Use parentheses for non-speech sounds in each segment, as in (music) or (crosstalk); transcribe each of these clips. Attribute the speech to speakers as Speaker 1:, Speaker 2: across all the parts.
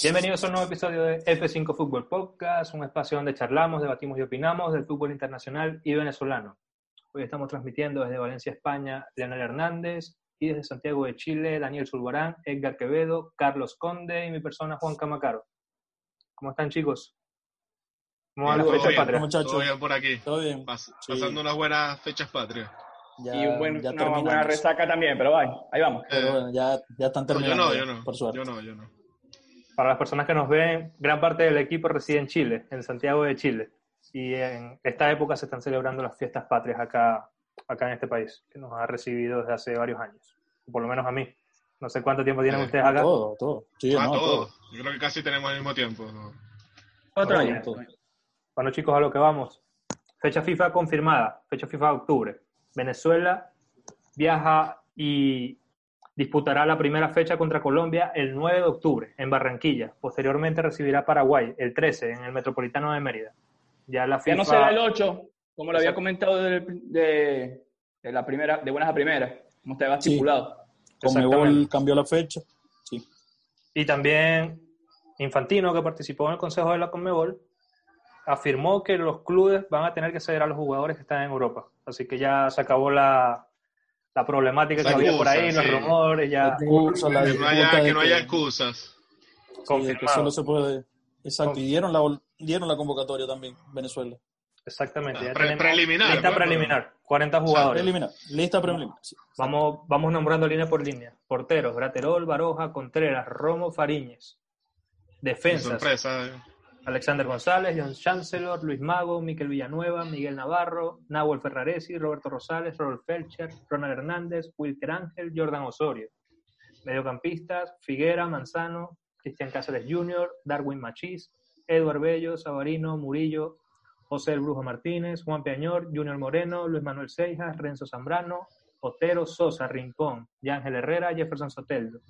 Speaker 1: Bienvenidos a un nuevo episodio de F5 Fútbol Podcast, un espacio donde charlamos, debatimos y opinamos del fútbol internacional y venezolano. Hoy estamos transmitiendo desde Valencia, España, Leonel Hernández y desde Santiago de Chile, Daniel Zulbarán, Edgar Quevedo, Carlos Conde y mi persona Juan Camacaro. ¿Cómo están chicos?
Speaker 2: ¿Cómo van las fechas patrias? Muchachos?
Speaker 3: Todo bien por aquí.
Speaker 2: Todo bien.
Speaker 3: pasando unas buenas fechas patrias.
Speaker 4: y un buen, una buena resaca también, pero ahí, ahí vamos.
Speaker 2: Pero bueno, ya, ya están terminando. yo no, yo no. Por suerte.
Speaker 3: Yo no, yo no.
Speaker 1: Para las personas que nos ven, gran parte del equipo reside en Chile, en Santiago de Chile. Y en esta época se están celebrando las fiestas patrias acá, acá en este país, que nos ha recibido desde hace varios años. Por lo menos a mí. No sé cuánto tiempo tienen ustedes acá.
Speaker 2: Todo, todo.
Speaker 3: Sí, ah, todo. Yo creo que casi tenemos el mismo tiempo.
Speaker 1: Cuatro años. Bueno, chicos, a lo que vamos. Fecha FIFA confirmada, fecha FIFA de octubre. Venezuela viaja y disputará la primera fecha contra Colombia el 9 de octubre en Barranquilla. Posteriormente recibirá Paraguay el 13 en el Metropolitano de Mérida.
Speaker 4: Ya, la FIFA... no será el 8, como lo había comentado de, la primera, de buenas a primeras, como estaba estipulado.
Speaker 2: Como cambió la fecha. Sí.
Speaker 1: Y también Infantino, que participó en el Consejo de la Conmebol, afirmó que los clubes van a tener que ceder a los jugadores que están en Europa. Así que ya se acabó la, la problemática que había por ahí, los rumores, ya.
Speaker 3: que, no haya, que no haya excusas.
Speaker 2: que solo se puede. Exacto, y dieron la, dieron la convocatoria también, Venezuela.
Speaker 1: Exactamente. Ya
Speaker 3: preliminar.
Speaker 1: Lista preliminar, 40 jugadores.
Speaker 2: preliminar, lista preliminar.
Speaker 1: Vamos, vamos nombrando línea por línea. Porteros, Graterol, Baroja, Contreras, Romo, Fariñez. Defensas.
Speaker 3: Sorpresa.
Speaker 1: Alexander González, John Chancellor, Luis Mago, Miquel Villanueva, Miguel Navarro, Nahuel Ferraresi, Roberto Rosales, Robert Felcher, Ronald Hernández, Wilker Ángel, Jordan Osorio. Mediocampistas, Figuera, Manzano, Cristian Cáceres Jr., Darwin Machís, Eduard Bello, Sabarino, Murillo, José El Brujo Martínez, Juan Peañor, Junior Moreno, Luis Manuel Seijas, Renzo Zambrano, Otero, Sosa, Rincón, Yángel Herrera, Jefferson Soteldo.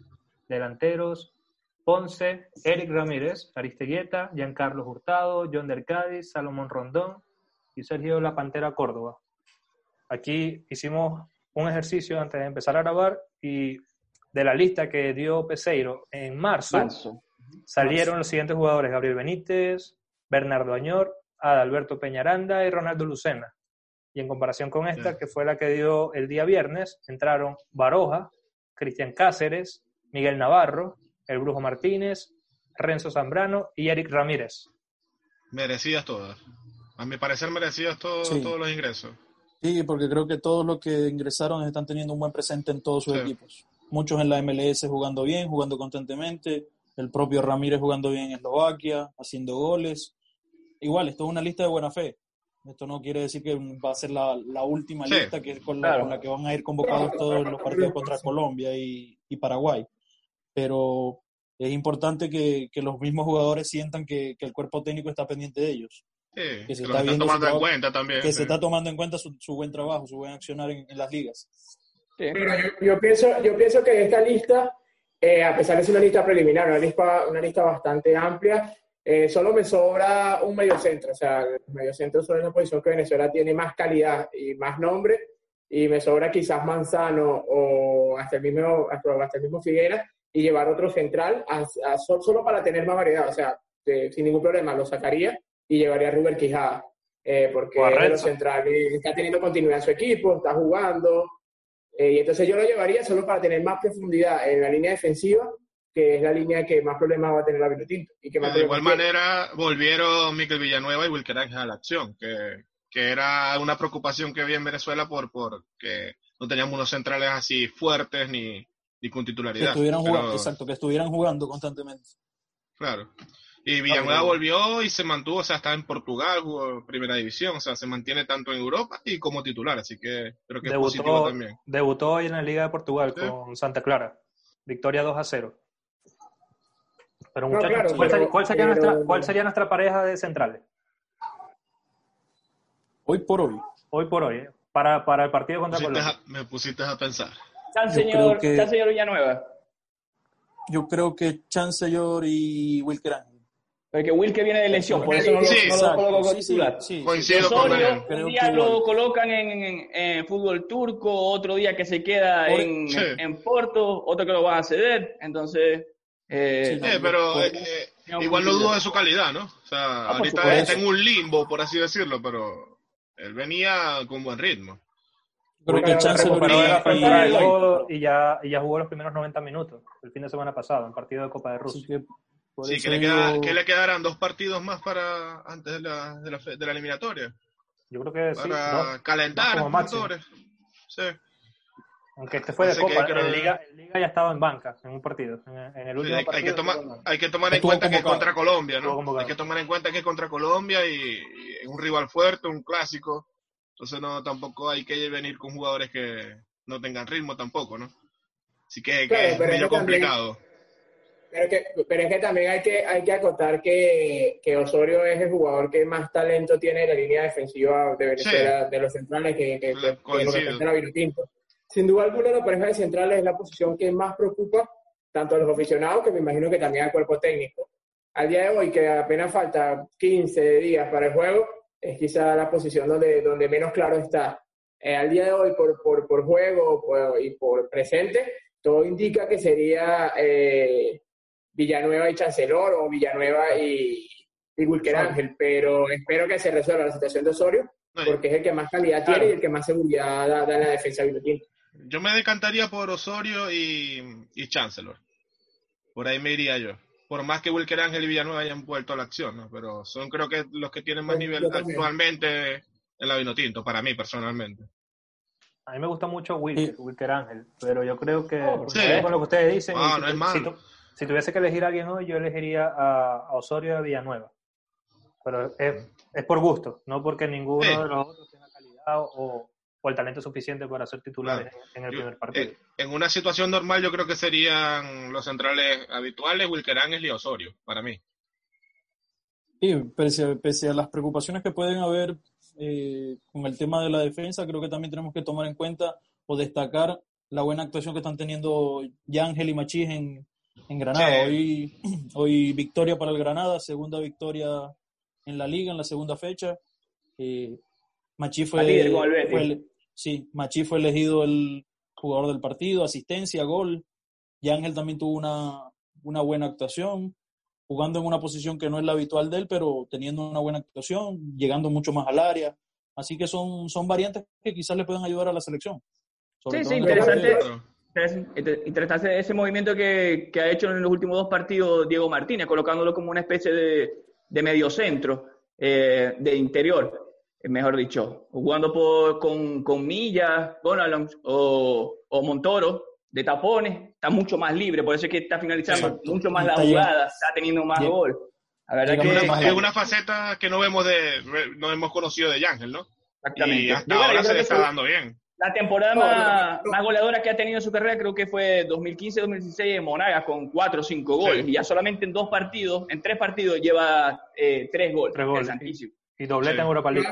Speaker 1: Delanteros, Ponce, Eric Ramírez, Aristeguieta, Giancarlo Hurtado, John del Cádiz, Salomón Rondón y Sergio La Pantera Córdoba. Aquí hicimos un ejercicio antes de empezar a grabar y de la lista que dio Peseiro en marzo, salieron los siguientes jugadores, Gabriel Benítez, Bernardo Añor, Adalberto Peñaranda y Ronaldo Lucena. Y en comparación con esta, que fue la que dio el día viernes, entraron Baroja, Cristian Cáceres, Miguel Navarro, el Brujo Martínez, Renzo Zambrano y Eric Ramírez.
Speaker 3: Merecidas todas. A mi parecer merecidas todos los ingresos.
Speaker 2: Sí, porque creo que todos los que ingresaron están teniendo un buen presente en todos sus equipos. Muchos en la MLS jugando bien, jugando constantemente. El propio Ramírez jugando bien en Eslovaquia, haciendo goles. Igual, esto es una lista de buena fe. Esto no quiere decir que va a ser la, última lista que es con la, que van a ir convocados todos los partidos contra Colombia y Paraguay pero es importante que, los mismos jugadores sientan que, el cuerpo técnico está pendiente de ellos.
Speaker 3: que se está tomando en cuenta también.
Speaker 2: Que se está tomando en cuenta su, buen trabajo, su buen accionar en, las ligas.
Speaker 5: yo, pienso, yo pienso que esta lista, eh, a pesar de ser una lista preliminar, una lista, una lista bastante amplia, eh, solo me sobra un medio centro. O sea, el medio centro es una posición que Venezuela tiene más calidad y más nombre, y me sobra quizás Manzano o hasta el mismo, hasta el mismo Figuera, y llevar otro central a, solo para tener más variedad. O sea, sin ningún problema lo sacaría y llevaría a Ruber Quijada. Eh, porque el central está teniendo continuidad en su equipo, está jugando. Eh, y entonces yo lo llevaría solo para tener más profundidad en la línea defensiva, que es la línea que más problemas va a tener la Vinotinto. Y que
Speaker 3: de igual manera, volvieron Miquel Villanueva y Wilker Ángel a la acción, que, que era una preocupación que había en Venezuela por, por que no teníamos unos centrales así fuertes ni, y con titularidad.
Speaker 2: Que estuvieran jugando, exacto, que estuvieran jugando constantemente.
Speaker 3: Claro. Y Villanueva volvió y se mantuvo, o sea, está en Portugal, jugó primera división, o sea, se mantiene tanto en Europa y como titular, así que creo que debutó, es positivo también.
Speaker 1: Debutó hoy en la Liga de Portugal con Santa Clara, victoria 2 a 0. Pero muchachos, ¿cuál, sería, nuestra, ¿cuál sería nuestra pareja de centrales?
Speaker 2: Hoy por hoy.
Speaker 1: Hoy por hoy, ¿eh? para, para el partido contra Colombia.
Speaker 3: me pusiste a pensar.
Speaker 4: Chancellor, que, Villanueva.
Speaker 2: Yo creo que Chancellor y Wilker Ángel.
Speaker 4: Porque Wilker viene de lesión, por eso no, lo, sí, no lo coloco titular. Sí,
Speaker 3: Coincido con él.
Speaker 4: Un día lo colocan en, en, fútbol turco, otro día que se queda en, en, Porto, otro que lo van a ceder. Entonces,
Speaker 3: Eh, pero eh, igual no dudo de su calidad, ¿no? O sea, ah, ahorita está en un limbo, por así decirlo, pero él venía con buen ritmo.
Speaker 1: Creo que y, y, ya, y ya jugó los primeros 90 minutos el fin de semana pasado en partido de Copa de Rusia.
Speaker 3: Sí, que, le queda, que, le quedarán dos partidos más para antes de la, de la, de la eliminatoria.
Speaker 1: Yo creo que
Speaker 3: para sí. calentar motores. Sí.
Speaker 1: Aunque este fue de Copa, en, Liga, Liga ya estaba en banca en un partido. En, el último
Speaker 3: hay,
Speaker 1: partido
Speaker 3: que tomar, hay que tomar en cuenta que es contra Colombia, ¿no? Hay que tomar en cuenta que es contra Colombia y, es un rival fuerte, un clásico. Entonces no tampoco hay que venir con jugadores que no tengan ritmo tampoco, ¿no? Así que, es medio complicado.
Speaker 5: pero, que, pero, es que también hay que, hay que acotar que, que, Osorio es el jugador que más talento tiene en la línea defensiva de Venezuela, de los centrales que, que, que, que lo sin duda alguna la pareja de centrales es la posición que más preocupa tanto a los aficionados que me imagino que también al cuerpo técnico. Al día de hoy, que apenas falta 15 días para el juego, es quizá la posición donde, donde menos claro está. Eh, al día de hoy, por, por, por juego y por presente, todo indica que sería eh, Villanueva y Chancelor o Villanueva y, y Wilker Ángel, pero espero que se resuelva la situación de Osorio, porque es el que más calidad tiene y el que más seguridad da, en la defensa de
Speaker 3: yo me decantaría por Osorio y, y Chancellor. Por ahí me iría yo. Por más que Wilker Ángel y Villanueva hayan vuelto a la acción, ¿no? Pero son creo que los que tienen más nivel actualmente en la Vinotinto, para mí personalmente.
Speaker 1: A mí me gusta mucho Wilker, Ángel, pero yo creo que, oh, con lo que ustedes dicen,
Speaker 3: ah,
Speaker 1: si, tuviese que elegir a alguien hoy, yo elegiría a, Osorio y a Villanueva. Pero es, es, por gusto, no porque ninguno de los otros tenga calidad o, o el talento suficiente para ser titular en, el primer partido.
Speaker 3: Eh, en, una situación normal yo creo que serían los centrales habituales, Wilker Ángel y Osorio, para mí.
Speaker 2: Sí, pese a, las preocupaciones que pueden haber eh, con el tema de la defensa, creo que también tenemos que tomar en cuenta o destacar la buena actuación que están teniendo Ángel y Machís en, en Granada. Hoy, (clears throat) hoy victoria para el Granada, segunda victoria en la liga, en la segunda fecha. Eh, Machi fue, fue, sí, Machi fue elegido el jugador del partido, asistencia, gol. Y Ángel también tuvo una, una buena actuación, jugando en una posición que no es la habitual de él, pero teniendo una buena actuación, llegando mucho más al área. Así que son, son variantes que quizás le puedan ayudar a la selección.
Speaker 4: sí, sí, interesante. Interesante ese movimiento que, que, ha hecho en los últimos dos partidos Diego Martínez, colocándolo como una especie de, de mediocentro eh, de interior. Eh, mejor dicho, jugando por, con, con Milla, o, o, Montoro de tapones, está mucho más libre, por eso es que está finalizando mucho más la jugada, está teniendo más gol.
Speaker 3: La verdad que es una faceta que no vemos de, no hemos conocido de Yángel, ¿no? Exactamente. Y hasta ahora se le está dando bien.
Speaker 4: La temporada más, más, goleadora que ha tenido en su carrera creo que fue 2015-2016 en Monagas con 4 o 5 goles. Y ya solamente en dos partidos, en tres partidos lleva eh, tres goles.
Speaker 1: Tres goles. Y doblete en Europa League.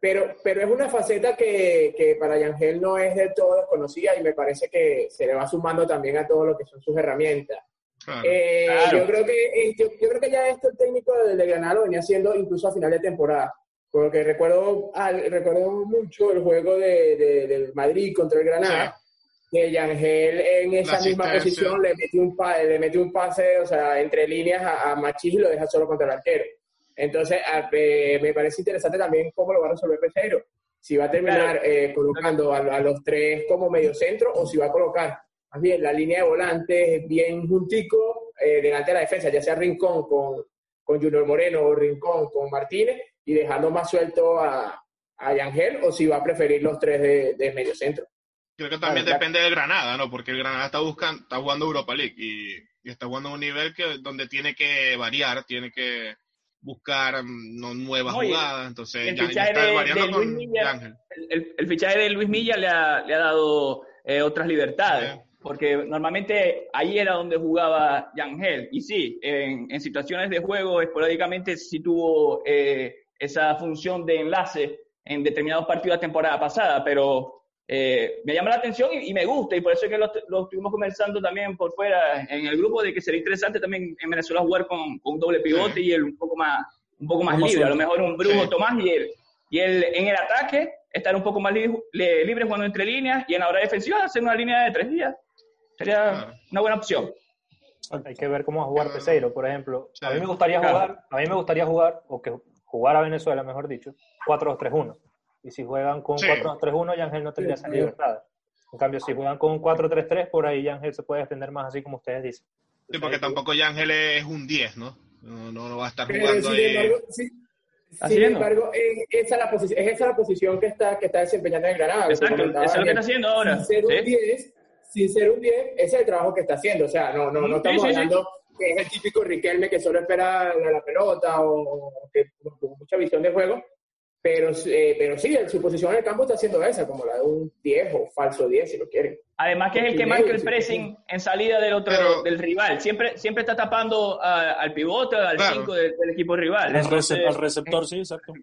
Speaker 5: pero, pero, es una faceta que, que para Yangel no es del todo desconocida y me parece que se le va sumando también a todo lo que son sus herramientas. Eh, yo, creo que, eh, yo, creo que ya esto el técnico del de Granada lo venía haciendo incluso a final de temporada. Porque recuerdo, recuerdo mucho el juego de, del Madrid contra el Granada. que Yangel en esa misma posición le metió un, le metió un pase, o sea, entre líneas a, a Machis y lo deja solo contra el arquero. Entonces, me parece interesante también cómo lo va a resolver Peseiro. Si va a terminar eh, colocando a, los tres como medio centro o si va a colocar más bien la línea de volantes bien juntico eh, delante de la defensa, ya sea Rincón con, con Junior Moreno o Rincón con Martínez y dejando más suelto a, a Yangel o si va a preferir los tres de, de medio centro.
Speaker 3: Creo que también depende del Granada, ¿no? Porque el Granada está buscando, está jugando Europa League y, y está jugando a un nivel que donde tiene que variar, tiene que buscar mm, no, nuevas jugadas. Entonces, el fichaje de, Luis
Speaker 4: Milla, el, fichaje de Luis Milla le ha, le ha dado eh, otras libertades. Porque normalmente ahí era donde jugaba Yangel. Y sí, en, en situaciones de juego, esporádicamente sí tuvo eh, esa función de enlace en determinados partidos de temporada pasada, pero eh, me llama la atención y, me gusta, y por eso es que lo, estuvimos conversando también por fuera en el grupo, de que sería interesante también en Venezuela jugar con, con un doble pivote y él un poco más, un poco más libre, a lo mejor un Bruno Tomás y él, y él en el ataque estar un poco más libre, libre jugando entre líneas y en la hora defensiva hacer una línea de tres días. Sería
Speaker 3: Claro.
Speaker 4: una buena opción.
Speaker 1: Hay que ver cómo va a jugar Peseiro, por ejemplo. A mí
Speaker 3: Sí.
Speaker 1: me gustaría
Speaker 4: Claro.
Speaker 1: jugar, a mí me gustaría jugar, o que jugara Venezuela, mejor dicho, 4-2-3-1. Y si juegan con
Speaker 3: Sí.
Speaker 1: 4-2-3-1, Yangel no tendría
Speaker 5: sí.
Speaker 1: libertad. En cambio, si juegan con un 4-3-3, por ahí Yangel se puede defender más así como ustedes dicen.
Speaker 3: Sí, porque tampoco Yángel es un 10, ¿no? No, no, no va a estar
Speaker 5: Pero
Speaker 3: jugando
Speaker 5: sin
Speaker 3: ahí.
Speaker 5: embargo, sí-
Speaker 4: Así
Speaker 5: sin embargo, es, esa la es esa la posición que está, que está desempeñando en Granada.
Speaker 4: Exacto, eso es lo que está haciendo ahora.
Speaker 5: Sin ser un
Speaker 4: ¿sí?
Speaker 5: 10, sin ser un 10, ese es el trabajo que está haciendo. O sea, no, no, no estamos
Speaker 4: sí, sí.
Speaker 5: hablando que es el típico Riquelme que solo espera la, la pelota o, o que con mucha visión de juego. Pero, eh, pero sí, su posición en el campo está haciendo esa, como la de un 10 o falso 10, si lo quieren.
Speaker 4: Además que es el que marca el pressing en salida del otro
Speaker 3: Pero-
Speaker 4: del rival. Siempre, siempre está tapando a- al pivote, al
Speaker 3: Claro.
Speaker 4: 5 del, del equipo rival.
Speaker 2: Al,
Speaker 4: Entonces,
Speaker 2: recep- al receptor, sí, exacto.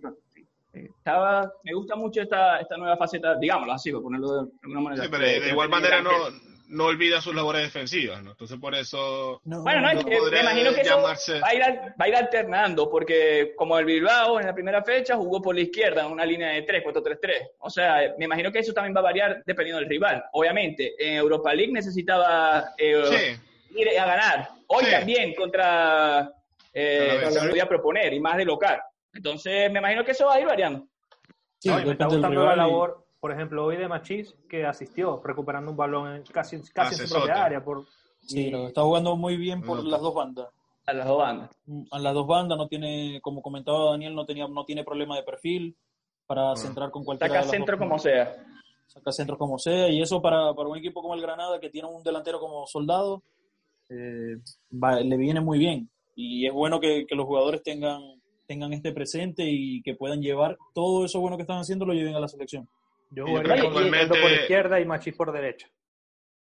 Speaker 4: estaba, me gusta mucho esta, esta nueva faceta, digámoslo así, por ponerlo de alguna manera.
Speaker 3: Sí, pero de, de igual manera no, no olvida sus labores defensivas, ¿no? Entonces por eso...
Speaker 2: No,
Speaker 4: Bueno, no, es
Speaker 3: No
Speaker 4: que me imagino que eso va a, ir, al- va a ir alternando, porque como el Bilbao en la primera fecha jugó por la izquierda en una línea de 3, 4-3-3. O sea, me imagino que eso también va a variar dependiendo del rival. Obviamente, en Europa League necesitaba eh,
Speaker 3: Sí,
Speaker 4: ir a ganar. Hoy
Speaker 3: Sí.
Speaker 4: también contra eh, lo podía proponer y más de local. Entonces, me imagino que eso va a ir variando.
Speaker 2: Sí,
Speaker 1: No, me está gustando la labor, por ejemplo, hoy de Machís, que asistió recuperando un balón en- casi, casi en su propia área. Por,
Speaker 2: Sí, lo está jugando muy bien por
Speaker 3: No.
Speaker 2: las dos bandas.
Speaker 4: A las dos bandas.
Speaker 2: A las dos bandas no tiene, como comentaba Daniel, no tenía, no tiene problema de perfil para
Speaker 3: Ah.
Speaker 2: centrar con cualquiera
Speaker 4: Saca
Speaker 2: de las
Speaker 4: centro
Speaker 2: dos.
Speaker 4: como sea.
Speaker 2: saca centros como sea, y eso para, para un equipo como el Granada, que tiene un delantero como soldado, eh, va- le viene muy bien. Y es bueno que, que los jugadores tengan, tengan este presente y que puedan llevar todo eso bueno que están haciendo, lo lleven a la selección.
Speaker 1: Yo jugaría con Soteldo por izquierda y Machís por derecha.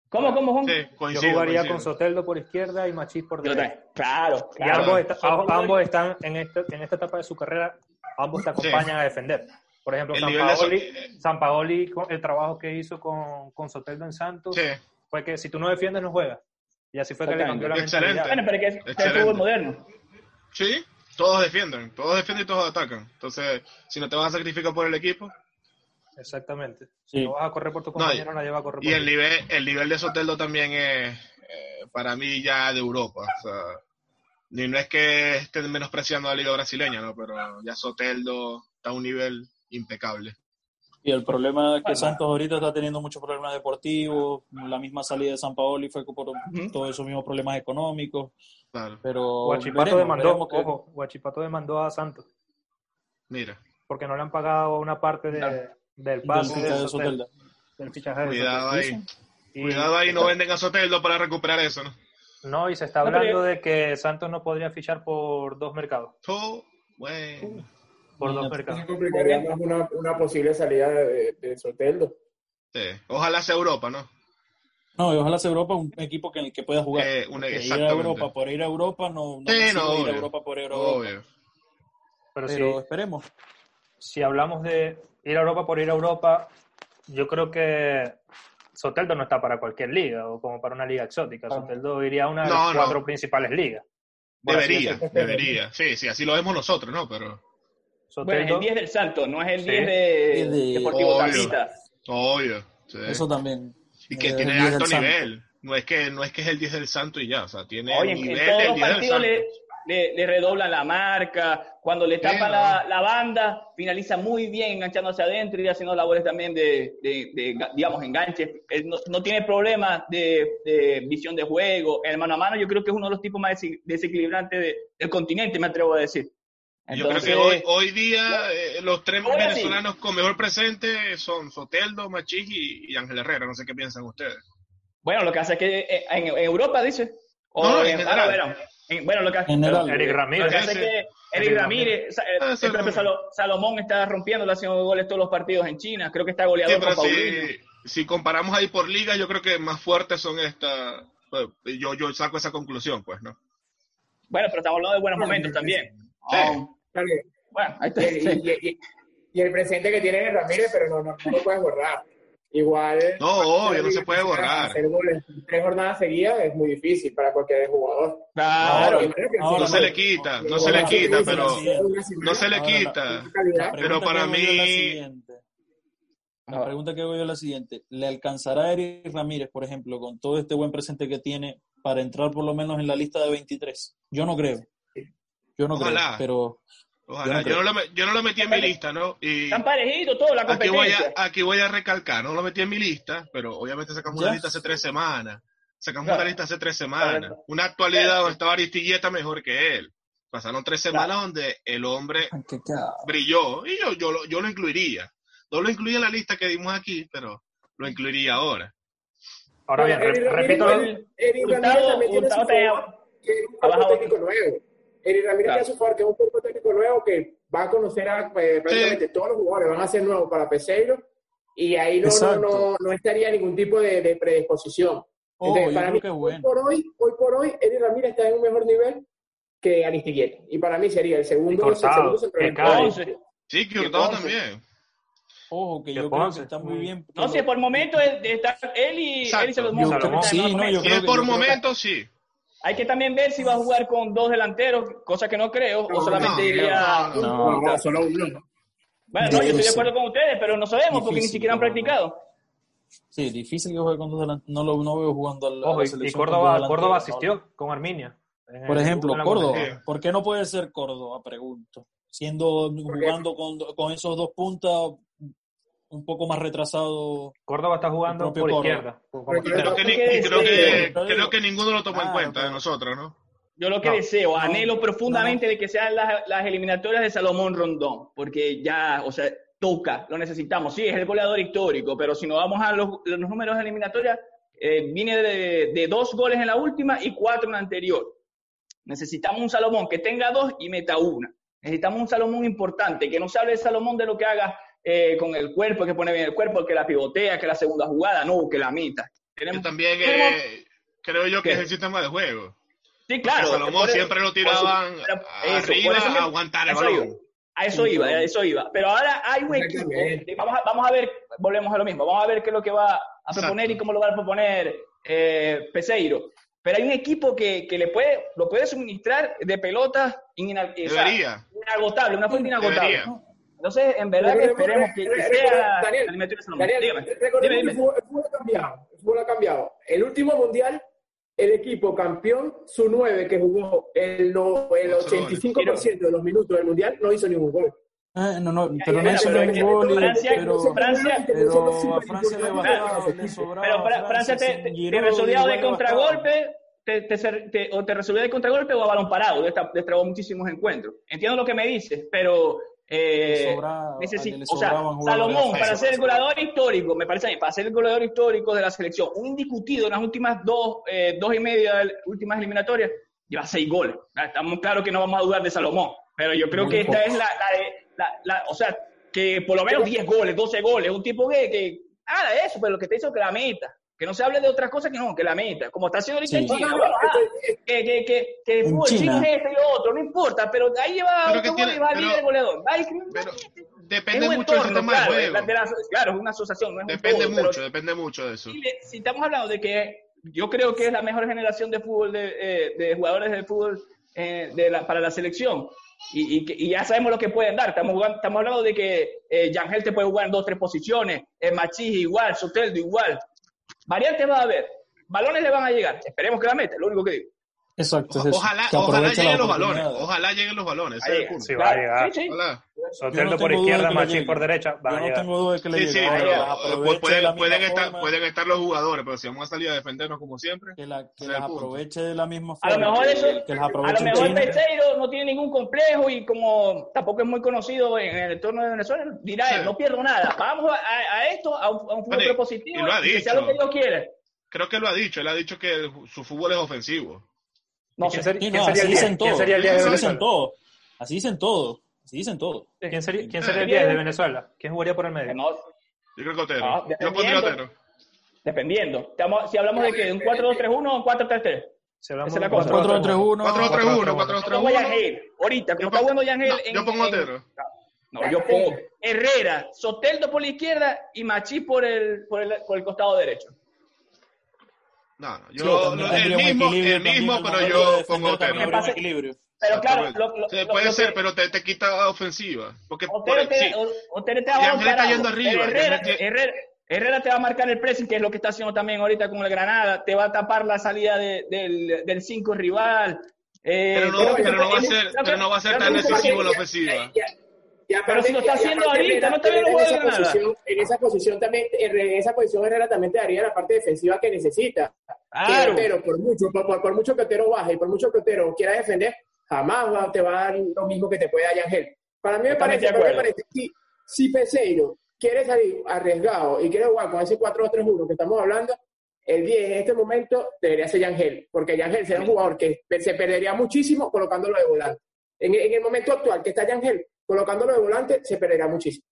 Speaker 4: ¿Cómo, cómo, Juan?
Speaker 3: sí,
Speaker 1: Yo jugaría
Speaker 3: coincido.
Speaker 1: con Soteldo por izquierda y Machís por derecha.
Speaker 4: Claro,
Speaker 1: Y ambos, está- ambos están en, este- en esta etapa de su carrera, ambos te acompañan a defender. Por ejemplo,
Speaker 3: El
Speaker 1: San Paoli, San el trabajo que hizo con, con Soteldo en Santos,
Speaker 3: Sí,
Speaker 1: fue que si tú no defiendes, no juegas. Y así fue que le cambió la
Speaker 3: Excelente.
Speaker 1: mentalidad.
Speaker 4: Bueno, pero es que es el fútbol moderno.
Speaker 3: sí, todos defienden, todos defienden y todos atacan. Entonces, si no te vas a sacrificar por el equipo,
Speaker 1: Exactamente.
Speaker 2: Sí.
Speaker 1: Si no vas a correr por tu
Speaker 3: No,
Speaker 1: compañero,
Speaker 3: y-
Speaker 1: nadie va a correr
Speaker 3: y
Speaker 1: por
Speaker 3: el
Speaker 1: ti.
Speaker 3: nivel, el nivel de Soteldo también es, eh, para mí, ya de Europa. O sea, ni no es que estén menospreciando a la liga brasileña, ¿no? Pero ya Soteldo está a un nivel impecable.
Speaker 2: Y el problema es que. Santos ahorita está teniendo muchos problemas deportivos, la misma salida de San Paoli fue por todos esos mismos problemas económicos,
Speaker 3: Claro,
Speaker 2: pero
Speaker 1: Guachipato
Speaker 2: veremos,
Speaker 1: demandó,
Speaker 2: veremos que-
Speaker 1: ojo, Guachipato demandó a Santos
Speaker 3: mira.
Speaker 1: porque no le han pagado una parte de-
Speaker 4: Claro.
Speaker 1: Del
Speaker 2: del
Speaker 1: pase
Speaker 2: fichaje de Soteldo.
Speaker 1: Del fichaje
Speaker 3: Cuidado ahí.
Speaker 1: Y-
Speaker 3: Cuidado ahí, no venden a Soteldo para recuperar eso, ¿no?
Speaker 1: No, y se está hablando de que Santos no podría fichar por dos mercados.
Speaker 3: Oh, bueno.
Speaker 1: Por dos mercados.
Speaker 5: Eso complicaría más una, una posible salida de, de Soteldo.
Speaker 3: Sí. Ojalá sea Europa, ¿no?
Speaker 2: No, y ojalá sea Europa un equipo que, que pueda jugar.
Speaker 3: Eh, una-
Speaker 2: ir a. Europa por ir a Europa no, no,
Speaker 3: Sí, no,
Speaker 2: ir a. Europa por ir a Europa.
Speaker 3: Obvio.
Speaker 1: Pero,
Speaker 2: Pero
Speaker 1: si,
Speaker 2: esperemos.
Speaker 1: si hablamos de ir a Europa por ir a Europa, yo creo que Soteldo no está para cualquier liga o como para una liga exótica. Soteldo iría a una de
Speaker 3: No,
Speaker 1: las
Speaker 3: no.
Speaker 1: cuatro principales ligas.
Speaker 3: Debería, debería. Sí, sí, así lo vemos nosotros, ¿no? Pero,
Speaker 4: Bueno, es
Speaker 1: Soteldo,
Speaker 4: el 10 del Santo, no es el
Speaker 1: Sí.
Speaker 4: 10 de Deportivo
Speaker 3: Obvio.
Speaker 4: Tapita.
Speaker 3: obvio. sí.
Speaker 2: Eso también.
Speaker 3: Y que
Speaker 2: Eh,
Speaker 3: tiene
Speaker 2: el 10
Speaker 3: alto
Speaker 2: Santo.
Speaker 3: nivel. No es que no es que es el 10 del Santo y ya, o sea, tiene
Speaker 4: Oye,
Speaker 3: el nivel
Speaker 4: en todos
Speaker 3: del
Speaker 4: los
Speaker 3: 10 del
Speaker 4: partidos
Speaker 3: Santo.
Speaker 4: Le, le, redoblan la marca, cuando le tapan
Speaker 3: no.
Speaker 4: la, la banda, finaliza muy bien enganchándose adentro y haciendo labores también de, de, de, digamos, enganches. Él no, no tiene problemas de, de visión de juego. El mano a mano yo creo que es uno de los tipos más desequilibrantes de- del continente, me atrevo a decir.
Speaker 3: Yo creo que hoy, hoy día eh, los tres venezolanos con mejor presente son Soteldo, Machís y, y Ángel Herrera. No sé qué piensan ustedes.
Speaker 4: Bueno, lo que hace es que eh, en, en Europa, dice. O
Speaker 3: No, en
Speaker 4: en,
Speaker 3: general.
Speaker 4: ah, bueno, en- bueno, lo que hace.
Speaker 1: Eric
Speaker 4: Lo
Speaker 1: Ramírez.
Speaker 4: que hace es
Speaker 3: Sí,
Speaker 4: que Eric
Speaker 1: Eric
Speaker 4: Ramírez,
Speaker 3: Ah,
Speaker 4: Salomón está rompiendo, haciendo goles todos los partidos en China. Creo que está
Speaker 3: Sí,
Speaker 4: goleador
Speaker 3: pero
Speaker 4: con Paulinho.
Speaker 3: si, si comparamos ahí por liga, yo creo que más fuertes son estas. pues, yo, yo saco esa conclusión, pues, ¿no?
Speaker 4: Bueno, pero estamos hablando de buenos
Speaker 5: Bueno,
Speaker 4: momentos
Speaker 5: sí.
Speaker 4: también.
Speaker 3: Sí.
Speaker 4: Bueno, ahí está.
Speaker 5: y, y- y- y- y el presente que tiene Ramírez, pero no, no, no lo puedes borrar. Igual.
Speaker 3: No, obvio, no se puede borrar.
Speaker 5: Hacer goles en tres jornadas seguidas es muy difícil para cualquier jugador.
Speaker 4: Claro.
Speaker 3: No se le quita, no se le quita,
Speaker 2: sí,
Speaker 3: pero
Speaker 2: sí,
Speaker 3: no se le quita. Pero para mí-
Speaker 2: siguiente. La pregunta que hago yo es la siguiente. ¿Le alcanzará a Eric Ramírez, por ejemplo, con todo este buen presente que tiene, para entrar por lo menos en la lista de 23? Yo no creo. Yo no
Speaker 3: Ojalá.
Speaker 2: creo, pero
Speaker 3: Ojalá.
Speaker 2: Yo no
Speaker 3: Yo no, lo, yo no lo metí en mi lista, ¿no? Y
Speaker 4: Están parejitos todos la
Speaker 3: aquí voy,
Speaker 4: competencia.
Speaker 3: a, aquí voy a recalcar, no lo metí en mi lista, pero obviamente sacamos
Speaker 2: Ya.
Speaker 3: una lista hace tres semanas. Sacamos
Speaker 4: Claro.
Speaker 3: una lista hace tres semanas.
Speaker 4: Claro.
Speaker 3: Una actualidad donde estaba Aristilleta mejor que él. Pasaron tres semanas donde el hombre brilló y yo, yo, lo, yo lo incluiría. No lo incluí en la lista que dimos aquí, pero lo incluiría ahora.
Speaker 1: Ahora bien, repito,
Speaker 4: Gustavo- Gustavo te- ha bajado.
Speaker 5: técnico nuevo. Eric Ramírez
Speaker 4: Claro.
Speaker 5: tiene su favor, que es un cuerpo técnico nuevo que va a conocer a eh, prácticamente todos los jugadores, van a ser nuevos para Peseiro y ahí no, no, no, no estaría ningún tipo de, de predisposición.
Speaker 2: Oh,
Speaker 5: Entonces, para mí,
Speaker 2: que es
Speaker 5: hoy
Speaker 2: bueno.
Speaker 5: por hoy, hoy por hoy, Eric Ramírez está en un mejor nivel que Aristigueta. Y para mí sería el segundo, el segundo
Speaker 1: que.
Speaker 3: Sí, que Hurtado también.
Speaker 2: Ojo, que yo creo que está muy bien.
Speaker 4: No sé, por el momento es- está él y
Speaker 3: Exacto.
Speaker 4: él y Salomón.
Speaker 2: Yo
Speaker 1: Salomón.
Speaker 2: creo- sí, no, yo creo
Speaker 3: es
Speaker 2: que-
Speaker 3: por
Speaker 2: yo creo que-
Speaker 3: momentos, sí.
Speaker 4: Hay que también ver si va a jugar con dos delanteros, cosa que no creo, o solamente
Speaker 3: no,
Speaker 4: iría.
Speaker 3: no,
Speaker 2: no.
Speaker 5: No, solo uno.
Speaker 4: Bueno, no, yo estoy de acuerdo con ustedes, pero no sabemos porque ni siquiera han practicado.
Speaker 2: Sí, difícil que juegue con dos delanteros. No lo no veo jugando a la, a
Speaker 1: ojo,
Speaker 2: la
Speaker 1: y- Córdoba, asistió con Arminia.
Speaker 2: Por ejemplo, Córdoba. ¿Por qué no puede ser Córdoba? Pregunto. Siendo jugando con, con esos dos puntas un poco más retrasado.
Speaker 1: Córdoba está jugando por
Speaker 2: Córdoba.
Speaker 1: izquierda.
Speaker 3: creo que, ni-
Speaker 4: que
Speaker 3: y creo
Speaker 4: sí,
Speaker 3: que,
Speaker 2: pero
Speaker 3: creo
Speaker 2: digo-
Speaker 3: que ninguno lo tomó en
Speaker 2: Claro,
Speaker 3: cuenta de nosotros, ¿no?
Speaker 4: Yo lo que
Speaker 1: No.
Speaker 4: deseo,
Speaker 2: No,
Speaker 4: anhelo profundamente
Speaker 2: no,
Speaker 4: de que sean las, las eliminatorias de Salomón Rondón, porque ya, o sea, toca, lo necesitamos. Sí, es el goleador histórico, pero si nos vamos a los, los números de eliminatorias, eh, viene de, de dos goles en la última y cuatro en la anterior. Necesitamos un Salomón que tenga dos y meta una. Necesitamos un Salomón importante, que no se hable de Salomón de lo que haga eh, con el cuerpo, que pone bien el cuerpo, que la pivotea, que la segunda jugada, no, que la.
Speaker 3: Que
Speaker 4: Tenemos,
Speaker 3: también
Speaker 4: tenemos-
Speaker 3: eh, creo yo que
Speaker 4: ¿Qué?
Speaker 3: es el sistema de juego.
Speaker 4: sí, claro.
Speaker 3: Que Salomón
Speaker 4: por-
Speaker 3: siempre lo tiraban
Speaker 4: eso,
Speaker 3: arriba
Speaker 4: eso
Speaker 3: a aguantar el
Speaker 4: eso iba.
Speaker 3: balón.
Speaker 4: A eso iba, a eso iba. Pero ahora hay un equipo.
Speaker 5: Exactamente.
Speaker 4: Vamos a, vamos a ver, volvemos a lo mismo. Vamos a ver qué es lo que va a proponer
Speaker 3: Exacto.
Speaker 4: y cómo lo va a proponer eh, Peseiro. Pero hay un equipo que, que le puede, lo puede suministrar de pelotas inagotable, una fuente inagotable.
Speaker 3: Debería.
Speaker 4: Entonces, en verdad que esperemos que, que sea
Speaker 5: Daniel,
Speaker 4: la eliminatoria de Salomón.
Speaker 5: Daniel,
Speaker 4: Dígame,
Speaker 5: recordemos
Speaker 4: dime,
Speaker 5: que el
Speaker 4: dime.
Speaker 5: fútbol, el fútbol ha cambiado. El fútbol ha cambiado. El último mundial, el equipo campeón, su 9 que jugó el, no- el
Speaker 3: Ocho
Speaker 5: 85% de los minutos del mundial, no hizo ningún gol.
Speaker 2: Eh, no, no, pero no hizo ningún gol,
Speaker 4: Francia-
Speaker 2: pero,
Speaker 4: Francia-
Speaker 2: pero a Francia le bastaba, le
Speaker 4: Pero
Speaker 2: sobraba.
Speaker 4: Francia te, te,
Speaker 2: igual
Speaker 4: de contragolpe, te, te, te- o te resolvía de contragolpe o a balón parado, destrabó muchísimos encuentros. Entiendo lo que me dices, pero eh, o sea,
Speaker 2: jugadores
Speaker 4: Salomón, para ser el goleador histórico, me parece a mí, para ser el goleador histórico de la selección, un indiscutido en las últimas dos, eh, dos y media de las últimas eliminatorias, lleva seis goles. Ah, Estamos claros que no vamos a dudar de Salomón, pero yo creo
Speaker 2: Muy
Speaker 4: que esta
Speaker 2: poco.
Speaker 4: es la, la de, la- la- o sea, que por lo menos 10 goles, 12 goles, un tipo que, que haga eso, pero lo que te hizo que la meta. Que no se hable de otras cosas que no, que la meta. Como está haciendo ahorita
Speaker 2: Sí.
Speaker 4: en China. ah, que, que, que, que el
Speaker 2: En
Speaker 4: fútbol chino
Speaker 2: China.
Speaker 4: es esto y lo otro, no importa, pero ahí lleva
Speaker 3: Pero
Speaker 4: gol
Speaker 3: tiene-
Speaker 4: y va a
Speaker 3: pero-
Speaker 4: líder goleador.
Speaker 3: Pero depende
Speaker 4: un
Speaker 3: mucho del
Speaker 4: entorno,
Speaker 3: sistema
Speaker 4: claro,
Speaker 3: de
Speaker 4: de la-
Speaker 3: juego.
Speaker 4: de la- claro, es una asociación, no es un
Speaker 3: Depende
Speaker 4: todo, pero
Speaker 3: mucho, depende mucho de eso.
Speaker 4: si, le- si estamos hablando de que yo creo que es la mejor generación de fútbol, de, eh, de jugadores de fútbol eh, de la- para la selección, y, y que- y ya sabemos lo que pueden dar. Estamos, jugando- estamos hablando de que eh, Yangel te puede jugar en dos tres posiciones, eh, Machís igual, Soteldo igual. Variantes va a haber, balones le van a llegar, esperemos que la meta, lo único que digo.
Speaker 2: Exacto, es
Speaker 3: O-
Speaker 2: eso.
Speaker 3: Ojalá,
Speaker 2: que
Speaker 3: ojalá lleguen los balones. Ojalá lleguen los balones.
Speaker 1: Sí, va a llegar.
Speaker 4: sí, sí.
Speaker 3: Ojalá.
Speaker 1: Soteldo
Speaker 2: no
Speaker 1: por izquierda, Machín por derecha. Van
Speaker 2: Yo
Speaker 1: a
Speaker 2: no
Speaker 1: llegar.
Speaker 2: tengo duda de que le
Speaker 3: Sí, sí,
Speaker 2: llegue. Ahora,
Speaker 3: pueden, pueden, estar,
Speaker 2: forma,
Speaker 3: pueden estar los jugadores, pero si vamos a salir a defendernos como siempre,
Speaker 2: que, la- que las aproveche de la misma
Speaker 4: A lo
Speaker 2: forma.
Speaker 4: mejor eso,
Speaker 2: que las
Speaker 4: a lo mejor. Peseiro no tiene ningún complejo y como tampoco es muy conocido en el entorno de Venezuela, dirá
Speaker 3: Sí.
Speaker 4: él, no pierdo nada, vamos a, a- esto, a un, a un fútbol
Speaker 3: Vale,
Speaker 4: propositivo,
Speaker 3: y lo ha
Speaker 4: que sea
Speaker 3: dicho.
Speaker 4: lo que Dios quiere.
Speaker 3: creo que lo ha dicho. Él ha dicho que el- su fútbol es ofensivo.
Speaker 4: No
Speaker 1: ¿Quién
Speaker 4: sé.
Speaker 1: ser-
Speaker 2: Sí,
Speaker 1: quién
Speaker 2: no,
Speaker 1: sería
Speaker 2: así
Speaker 1: el 10?
Speaker 2: dicen
Speaker 1: ¿Quién
Speaker 2: todo.
Speaker 1: sería el 10 de
Speaker 2: Así
Speaker 1: Venezuela?
Speaker 2: dicen todo. Así dicen todo. Así dicen todo.
Speaker 1: ¿Quién sería, quién sería el 10 de Venezuela? ¿Quién jugaría por el medio?
Speaker 4: No,
Speaker 3: Yo creo que Otero.
Speaker 4: Ah,
Speaker 3: Yo pondría
Speaker 4: dependiendo.
Speaker 3: Otero.
Speaker 4: dependiendo. Estamos- si hablamos de que un 4-2-3-1 o un 4-3-3.
Speaker 1: Si hablamos
Speaker 4: Esa es la
Speaker 1: de
Speaker 4: cosa.
Speaker 2: 4-3-1.
Speaker 3: 4-3-1,
Speaker 1: 4-3-1.
Speaker 4: Yo pongo a
Speaker 3: 4-3-1.
Speaker 4: Yangel, ahorita, como está jugando Yangel
Speaker 3: yo pongo Otero.
Speaker 4: No, yo pongo Herrera, Soteldo por la izquierda y Machí por el, por el, por el costado derecho.
Speaker 3: No, no.
Speaker 2: Sí,
Speaker 3: Yo,
Speaker 2: también
Speaker 3: lo- el mismo, el mismo, pero
Speaker 2: de
Speaker 3: yo pongo Otero.
Speaker 2: equilibrio.
Speaker 4: Pero claro, lo- lo-
Speaker 3: Sí, puede
Speaker 4: lo
Speaker 3: ser,
Speaker 4: que-
Speaker 3: pero te, te quita ofensiva. Porque por-
Speaker 4: Otero te,
Speaker 3: sí,
Speaker 4: Otero te va a
Speaker 3: está yendo arriba,
Speaker 4: Herrera, Herrera, Herrera te va a marcar el pressing, que es lo que está haciendo también ahorita con el Granada. Te va a tapar la salida de- del, del cinco rival. Eh,
Speaker 3: pero no,
Speaker 5: pero-
Speaker 3: pero no va a
Speaker 5: pero-
Speaker 3: ser, pero no va a ser tan decisivo la
Speaker 5: Ya-
Speaker 3: ofensiva.
Speaker 4: Pero si lo está haciendo ahorita, no está
Speaker 5: Herrera en esa posición- En esa posición también, en esa posición Herrera también te daría la parte defensiva que necesita.
Speaker 4: Claro.
Speaker 5: Que Otero, por mucho, por, por- mucho que Otero baje y por mucho que Otero quiera defender, jamás va- te va a dar lo mismo que te puede dar Yangel. Para mí me
Speaker 4: Totalmente
Speaker 5: parece,
Speaker 4: de
Speaker 5: para mí me
Speaker 4: acuerdo.
Speaker 5: parece, si, si Peseiro quiere salir arriesgado y quiere jugar con ese 4-2-3-1 que estamos hablando, el 10 en este momento debería ser Yangel, porque Yangel será un jugador que se perdería muchísimo colocándolo de volante. En, en el momento actual que está Yangel colocándolo de volante, se perderá muchísimo.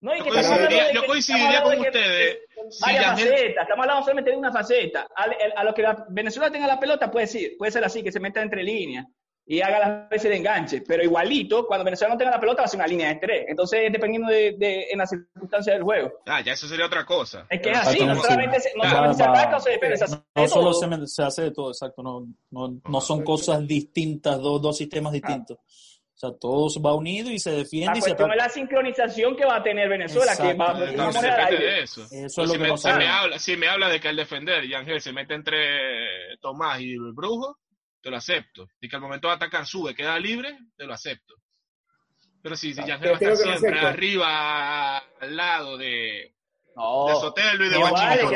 Speaker 4: No, y que
Speaker 3: Yo coincidiría-
Speaker 4: de
Speaker 3: yo
Speaker 4: que-
Speaker 3: coincidiría con ustedes.
Speaker 4: de
Speaker 3: Si Yangel-
Speaker 4: facetas, estamos hablando solamente de una faceta. A, a lo que la Venezuela tenga la pelota puede ser, puede ser así, que se meta entre líneas y haga las veces de enganche, pero igualito, cuando Venezuela no tenga la pelota va a ser una línea de tres. Entonces, dependiendo de, de- en las circunstancias del juego.
Speaker 3: Ah, ya eso sería otra cosa.
Speaker 4: Es que es así, no
Speaker 2: sí.
Speaker 4: solamente, se, no
Speaker 3: Claro,
Speaker 4: solamente se
Speaker 2: va-
Speaker 4: ataca o se defiende, se hace
Speaker 2: No,
Speaker 4: de
Speaker 2: solo se, se hace de todo, exacto. No, no, no son cosas distintas, dos, dos sistemas distintos. O sea, todo va unido y se
Speaker 4: La
Speaker 2: defiende y se
Speaker 4: es la sincronización que va a tener Venezuela, que va
Speaker 3: Eh, no, se de eso.
Speaker 2: Eso es lo
Speaker 3: si,
Speaker 2: que
Speaker 3: me,
Speaker 2: no
Speaker 3: si, me
Speaker 2: sabemos.
Speaker 3: habla, si me habla de que al defender y Ángel se mete entre Tomás y el Brujo, te lo acepto. Y que al momento de atacar sube, queda libre, te lo acepto. Pero si, si Ángel va a estar
Speaker 5: no
Speaker 3: siempre arriba, al lado de,
Speaker 4: No.
Speaker 3: de Sotelo y de
Speaker 4: Igual,
Speaker 3: Guachín,
Speaker 4: es
Speaker 3: es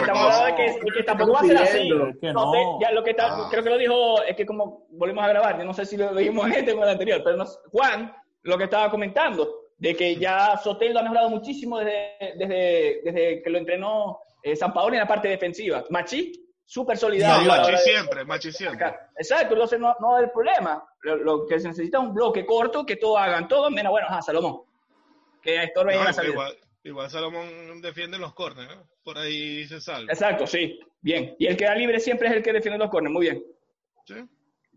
Speaker 4: que que, tampoco va a ser así.
Speaker 2: Es que
Speaker 4: No, ya lo que está,
Speaker 3: Ah.
Speaker 4: creo que lo dijo, es que como volvemos a grabar, yo no sé si lo dijimos en este o en el anterior, pero no- Juan, lo que estaba comentando, de que ya Sotelo ha mejorado muchísimo desde, desde, desde que lo entrenó eh, San Paolo en la parte defensiva. Machi, súper solidario.
Speaker 2: No,
Speaker 3: Machi siempre, Machi siempre.
Speaker 4: Exacto, entonces no, no hay problema. Lo, lo que se necesita es un bloque corto, que todos hagan todo, menos, bueno, a Salomón, que estorbe en
Speaker 3: No,
Speaker 4: la salida.
Speaker 3: igual, igual Salomón defiende los corners, ¿no? Por ahí se salva.
Speaker 4: Exacto, sí, bien. Y el que da libre siempre es el que defiende los corners, muy bien.
Speaker 3: ¿Sí?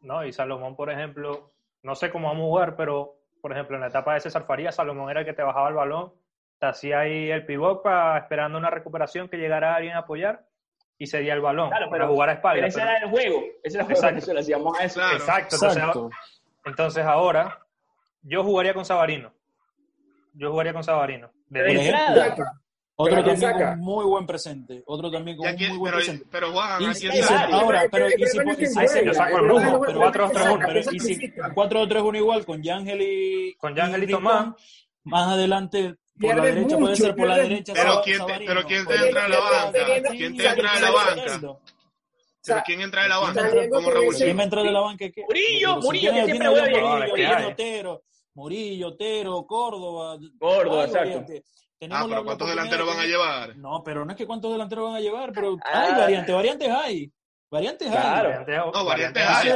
Speaker 1: No, y Salomón, por ejemplo, no sé cómo vamos a jugar, pero por ejemplo, en la etapa de César Faría, Salomón era el que te bajaba el balón, te hacía ahí el pivot para esperando una recuperación que llegara alguien a apoyar y cedía el balón
Speaker 4: Claro,
Speaker 1: para
Speaker 4: pero,
Speaker 1: jugar a espalda.
Speaker 4: pero ese
Speaker 1: pero-
Speaker 4: era el juego, ese era el juego
Speaker 1: Exacto.
Speaker 4: que Venezuela, hacíamos a eso.
Speaker 3: Claro.
Speaker 1: Exacto, entonces,
Speaker 2: Exacto.
Speaker 1: entonces ahora yo jugaría con Sabarino. Yo jugaría con Sabarino. De
Speaker 4: Pero
Speaker 2: Por
Speaker 1: diez.
Speaker 2: ejemplo,
Speaker 5: Saca.
Speaker 2: Otro
Speaker 5: Pero
Speaker 2: también
Speaker 5: saca.
Speaker 2: con muy buen presente. Otro también con
Speaker 3: ¿Y
Speaker 2: muy buen
Speaker 3: pero,
Speaker 2: presente.
Speaker 3: pero Juan,
Speaker 2: Y-
Speaker 3: aquí
Speaker 2: y se-
Speaker 3: está.
Speaker 2: ahora, pero y si,
Speaker 5: problema es que
Speaker 2: y si-
Speaker 5: juega,
Speaker 1: yo saco el brujo, pero
Speaker 5: es
Speaker 1: 4 2 3
Speaker 5: que
Speaker 1: 1
Speaker 5: saca,
Speaker 2: pero
Speaker 5: que
Speaker 2: y si
Speaker 5: sacrifica.
Speaker 2: 4-3-1 igual con Yángel y
Speaker 1: Con y Tomás.
Speaker 2: más adelante por la derecha
Speaker 5: mucho,
Speaker 2: puede ser por la derecha
Speaker 3: Pero quién te- pero quién te entra a la banca? ¿Quién te entra a la banca? ¿Pero quién entra de la banca?
Speaker 2: ¿Quién me entra de la banca?
Speaker 4: Murillo,
Speaker 2: si
Speaker 4: Murillo, que siempre.
Speaker 2: Murillo. Otero, Murillo, Otero, Córdoba.
Speaker 4: Gordo,
Speaker 2: hay
Speaker 4: exacto.
Speaker 2: variantes. Tenemos
Speaker 3: Ah, pero ¿cuántos delanteros
Speaker 2: de
Speaker 3: van a llevar?
Speaker 2: No, pero no es que cuántos delanteros van a llevar, pero
Speaker 4: Ah.
Speaker 2: hay variantes, variantes hay. Variantes
Speaker 4: Claro.
Speaker 2: hay.
Speaker 3: No, variantes hay,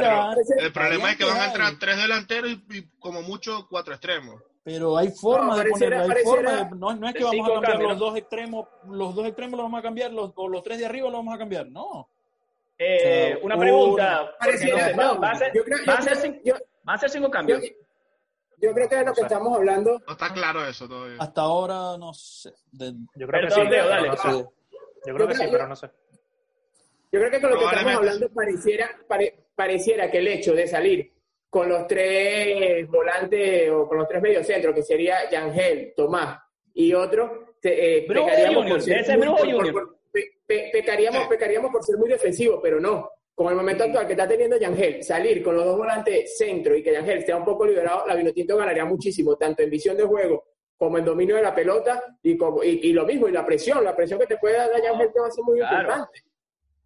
Speaker 3: el problema es que van a
Speaker 2: variantes
Speaker 3: entrar
Speaker 2: hay.
Speaker 3: tres delanteros y, y como mucho cuatro extremos.
Speaker 2: Pero hay forma
Speaker 5: No,
Speaker 2: de ponerlo, hay forma de- no, no es que vamos a cambiar
Speaker 4: cambios,
Speaker 2: los dos extremos, los dos extremos los vamos a cambiar, los, o los tres de arriba los vamos a cambiar, no.
Speaker 4: Eh,
Speaker 2: O sea,
Speaker 4: una
Speaker 2: un-
Speaker 4: pregunta,
Speaker 5: Pareciera-
Speaker 4: no va a ser, cinco- cinco
Speaker 5: Yo,
Speaker 4: cambios.
Speaker 5: Yo creo que de lo que estamos hablando,
Speaker 3: No está claro eso todavía.
Speaker 2: Hasta ahora no sé. de-
Speaker 1: Yo creo que sí,
Speaker 4: Leo,
Speaker 1: pero
Speaker 4: dale.
Speaker 1: no sé.
Speaker 2: de-
Speaker 1: Yo creo que sí, pero no sé.
Speaker 5: yo creo que con lo que estamos hablando pareciera, pare- pareciera que el hecho de salir con los tres volantes o con los tres mediocentros, que sería Yangel, Tomás y otro, te- eh, pecaríamos
Speaker 4: Junior,
Speaker 5: por ser por- por- pe- pe- pecaríamos,
Speaker 3: Sí.
Speaker 5: pecaríamos por ser muy defensivos, pero no. Con el momento actual que está teniendo Yangel, salir con los dos volantes centro y que Yangel esté un poco liberado, la Vinotinto ganaría muchísimo, tanto en visión de juego como en dominio de la pelota y, como, y, y lo mismo, y la presión, la presión que te puede dar Yangel te va a ser muy
Speaker 4: Claro.
Speaker 5: importante.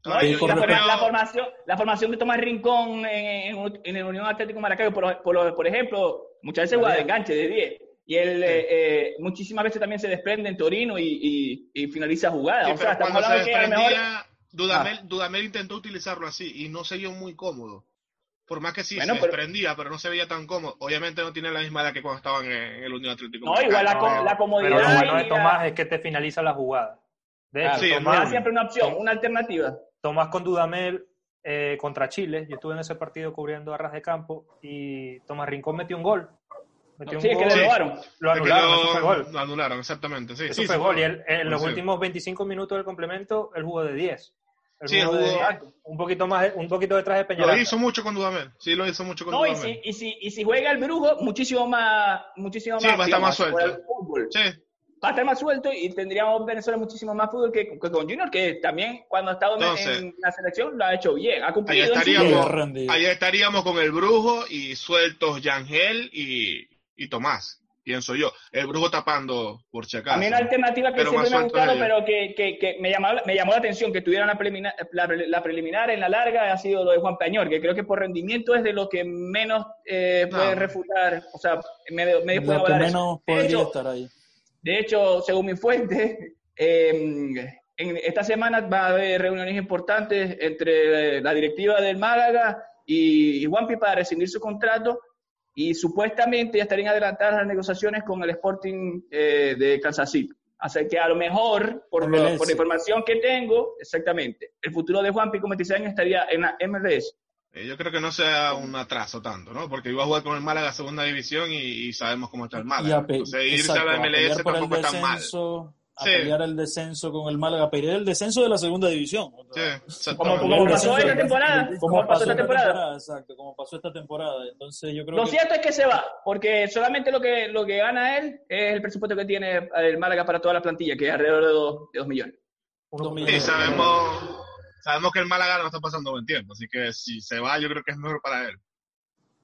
Speaker 4: No, la, forma- formación, la formación que toma Rincón en, en, en el Unión Atlético Maracaibo, por, por, por ejemplo, muchas veces juega de enganche de 10. Y él eh, eh, muchísimas veces también se desprende en Torino y, y, y finaliza jugadas.
Speaker 3: Sí,
Speaker 4: o sea, estamos
Speaker 3: cuando se
Speaker 4: hablando que a lo mejor.
Speaker 3: Dudamel, Dudamel intentó utilizarlo así y no se vio muy cómodo. Por más que sí
Speaker 4: Bueno,
Speaker 3: se
Speaker 4: pero-
Speaker 3: desprendía, pero no se veía tan cómodo. Obviamente no tiene la misma edad que cuando estaban en, en el Unión Atlético.
Speaker 4: No, igual la, com- la comodidad.
Speaker 1: Pero lo bueno de Tomás es que te finaliza la jugada. De hecho,
Speaker 3: Sí,
Speaker 4: Tomás siempre una opción, una alternativa.
Speaker 1: Tomás con Dudamel eh, contra Chile. Yo estuve en ese partido cubriendo a ras de campo y Tomás Rincón metió un gol. Metió
Speaker 4: Sí, es que le robaron.
Speaker 1: Lo anularon,
Speaker 3: lo-
Speaker 1: eso fue gol.
Speaker 3: Lo anularon, exactamente. Sí,
Speaker 1: Eso
Speaker 3: sí,
Speaker 1: fue
Speaker 3: sí,
Speaker 1: gol. Y él, en los
Speaker 3: Sí.
Speaker 1: últimos 25 minutos del complemento, él jugó de 10. El
Speaker 3: Sí,
Speaker 1: Brujo
Speaker 3: jugó-
Speaker 1: de- un poquito más, un poquito detrás de Peñaranda.
Speaker 3: Lo hizo mucho con Dudamel. Sí, lo hizo mucho con
Speaker 4: No, y
Speaker 3: Dudamel.
Speaker 4: si, y, si, y si juega el brujo, muchísimo más, muchísimo
Speaker 3: Sí,
Speaker 4: más,
Speaker 3: va a estar más suelto. Sí,
Speaker 4: Va a estar más suelto y tendríamos Venezuela muchísimo más fútbol que, que con Junior, que también cuando ha estado en-
Speaker 3: Entonces,
Speaker 4: en la selección lo ha hecho bien. Ha
Speaker 3: ahí
Speaker 4: cumplido su
Speaker 3: estaríamos, ahí estaríamos con el Brujo y sueltos Yangel y, y Tomás, pienso yo. El Brujo tapando, por si acaso.
Speaker 4: A mí una alternativa que siempre me ha gustado, pero que, que, que me, llamó, me llamó la atención que tuvieran la preliminar, la, la preliminar en la larga, ha sido lo de Juan Peñor, que creo que por rendimiento es de lo que menos eh,
Speaker 3: No.
Speaker 4: puede refutar, o sea, medio, medio puede
Speaker 2: menos
Speaker 4: De hecho,
Speaker 2: estar ahí.
Speaker 4: De hecho, según mi fuente, (laughs) eh, en esta semana va a haber reuniones importantes entre la directiva del Málaga y, y Juanpi para rescindir su contrato y supuestamente ya estarían adelantadas las negociaciones con el Sporting eh, de Kansas City. Así que a lo mejor, por, lo- por la información que tengo, exactamente, el futuro de Juanpi con 26 años estaría en la MLS.
Speaker 3: Eh, Yo creo que no sea un atraso tanto, ¿no? Porque iba a jugar con el Málaga segunda división y, y sabemos cómo está el
Speaker 2: Y
Speaker 3: Málaga. Entonces, irse
Speaker 2: exacto,
Speaker 3: a la MLS tampoco está mal.
Speaker 2: A
Speaker 3: Sí.
Speaker 2: pelear el descenso con el Málaga, a pelear el descenso de la segunda división.
Speaker 3: Sí,
Speaker 4: Como, pasó esta temporada. Como pasó esta temporada.
Speaker 2: Exacto, como pasó esta temporada. Entonces yo creo
Speaker 4: Lo
Speaker 2: que
Speaker 4: cierto es que se va, porque solamente lo que, lo que gana él es el presupuesto que tiene el Málaga para toda la plantilla, que es alrededor de 2 de dos millones.
Speaker 2: Millones.
Speaker 3: Sí, sabemos, sabemos que el Málaga no está pasando buen tiempo, así que si se va, yo creo que es mejor para él.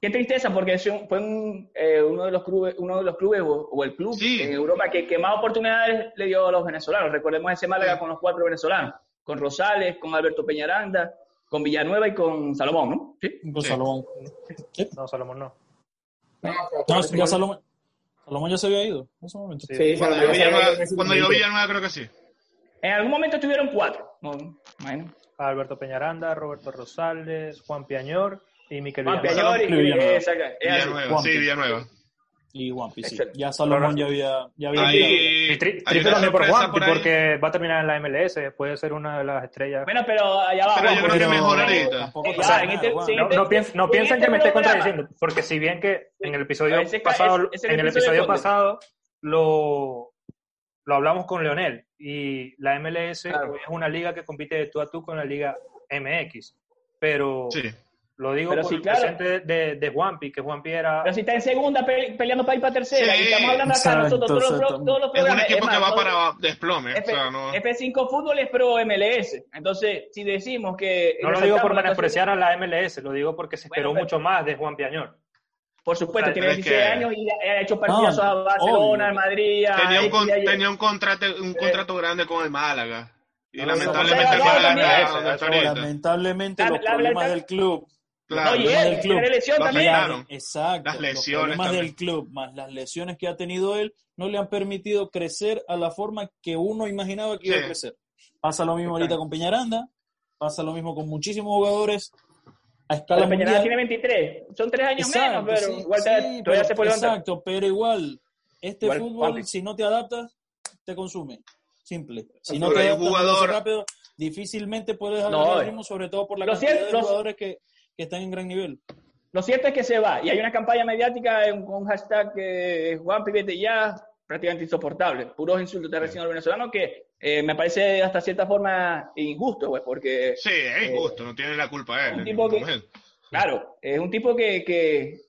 Speaker 4: Qué tristeza, porque fue un, eh, uno de los clubes, uno de los clubes o, o el club
Speaker 3: Sí.
Speaker 4: en Europa que, que más oportunidades le dio a los venezolanos. Recordemos ese Málaga
Speaker 3: Sí.
Speaker 4: con los cuatro venezolanos, con Rosales, con Alberto Peñaranda, con Villanueva y con Salomón, ¿no? Sí.
Speaker 2: con
Speaker 3: Sí.
Speaker 2: Salomón.
Speaker 1: No, Salomón no.
Speaker 5: No,
Speaker 2: No, ya Salomón, Salomón ya se había ido en ese momento.
Speaker 1: Sí.
Speaker 5: Sí,
Speaker 3: Cuando yo Villanueva, cuando yo. Villanueva creo que sí.
Speaker 4: En algún momento estuvieron cuatro. No, bueno.
Speaker 1: Alberto Peñaranda, Roberto Rosales, Juan Piañor y Miquel Villanueva.
Speaker 4: Y
Speaker 2: Villanueva.
Speaker 4: exacto.
Speaker 3: Villanueva, sí, Villanueva.
Speaker 2: Y sí.
Speaker 4: Excelente.
Speaker 2: Ya Salomón ya había, ya había
Speaker 3: Ahí-
Speaker 2: llegado.
Speaker 1: Y tri-
Speaker 3: hay
Speaker 1: triste
Speaker 3: una
Speaker 1: también por
Speaker 3: sorpresa
Speaker 1: Juan,
Speaker 3: por ahí.
Speaker 1: porque va a terminar en la MLS, puede ser una de las estrellas.
Speaker 4: Bueno, pero allá va.
Speaker 3: Pero yo creo que mejor ahorita.
Speaker 4: este-
Speaker 1: no, no, piens- no
Speaker 4: en
Speaker 1: piensen
Speaker 4: este
Speaker 1: que me esté contradiciendo, porque si bien que en el episodio pasado,
Speaker 4: es- es el
Speaker 1: en el
Speaker 4: episodio
Speaker 1: pasado lo, lo hablamos con Leonel y la MLS
Speaker 4: Claro.
Speaker 1: es una liga que compite de tú a tú con la liga MX, pero
Speaker 3: Sí.
Speaker 1: Lo digo
Speaker 4: Pero
Speaker 1: por
Speaker 4: sí,
Speaker 1: el
Speaker 4: claro.
Speaker 1: presente de, de Juanpi, que Juanpi era
Speaker 4: Pero si está en segunda pe- peleando para ir para tercera
Speaker 3: Sí,
Speaker 4: y estamos hablando acá
Speaker 2: exacto,
Speaker 4: nosotros todos los, pro- todos los
Speaker 3: Es un
Speaker 4: programas.
Speaker 3: equipo
Speaker 4: es
Speaker 3: que va para desplome.
Speaker 4: F,
Speaker 3: o sea, no,
Speaker 4: F5 Fútbol es pro MLS. Entonces, si decimos que.
Speaker 1: no lo digo por menospreciar a la MLS, lo digo porque se
Speaker 4: Bueno,
Speaker 1: esperó
Speaker 4: pero-
Speaker 1: mucho más de Juan Piañor.
Speaker 4: Por supuesto, tiene
Speaker 3: pero es
Speaker 4: 26
Speaker 3: que-
Speaker 4: años y ha hecho partidazos
Speaker 2: No,
Speaker 4: a Barcelona, al Madrid, a
Speaker 3: tenía un, con- tenía contrato, un contrato grande con el Málaga. Y
Speaker 1: No,
Speaker 3: lamentablemente
Speaker 4: no, no.
Speaker 2: Lamentablemente
Speaker 4: La-
Speaker 2: los problemas del club.
Speaker 3: Claro.
Speaker 4: Él
Speaker 2: club.
Speaker 4: tiene lesión
Speaker 3: Lo
Speaker 4: también.
Speaker 3: afectaron.
Speaker 2: Exacto.
Speaker 3: Las
Speaker 2: los
Speaker 3: lesiones
Speaker 2: problemas
Speaker 3: también.
Speaker 2: del club más las lesiones que ha tenido él no le han permitido crecer a la forma que uno imaginaba que iba
Speaker 3: Sí.
Speaker 2: a crecer. Pasa lo mismo ahorita con Peñaranda, pasa lo mismo con muchísimos jugadores a escala
Speaker 4: Pero
Speaker 2: mundial.
Speaker 4: tiene 23. Son tres años
Speaker 2: Exacto,
Speaker 4: menos, pero
Speaker 2: sí,
Speaker 4: igual
Speaker 2: sí,
Speaker 4: te-
Speaker 2: pero-
Speaker 4: todavía se puede levantar.
Speaker 2: Exacto, pero igual, este
Speaker 4: Igual,
Speaker 2: fútbol, si no te adaptas, te consume. Simple. Si no
Speaker 3: Pero
Speaker 2: te adaptas
Speaker 3: jugador-
Speaker 2: rápido, difícilmente puedes
Speaker 4: No,
Speaker 2: agarrar
Speaker 4: eh.
Speaker 2: el ritmo, sobre todo por la
Speaker 4: Lo
Speaker 2: cantidad
Speaker 4: cierto-
Speaker 2: de
Speaker 4: lo-
Speaker 2: jugadores que, que están en gran nivel.
Speaker 4: Lo cierto es que se va y hay una campaña mediática con un hashtag que Juan Pivete ya prácticamente insoportable, puros insultos de recién al venezolano que eh, me parece hasta cierta forma injusto, pues, porque
Speaker 3: Sí, es injusto, no tiene la culpa él.
Speaker 4: un tipo que- claro, es un tipo que, que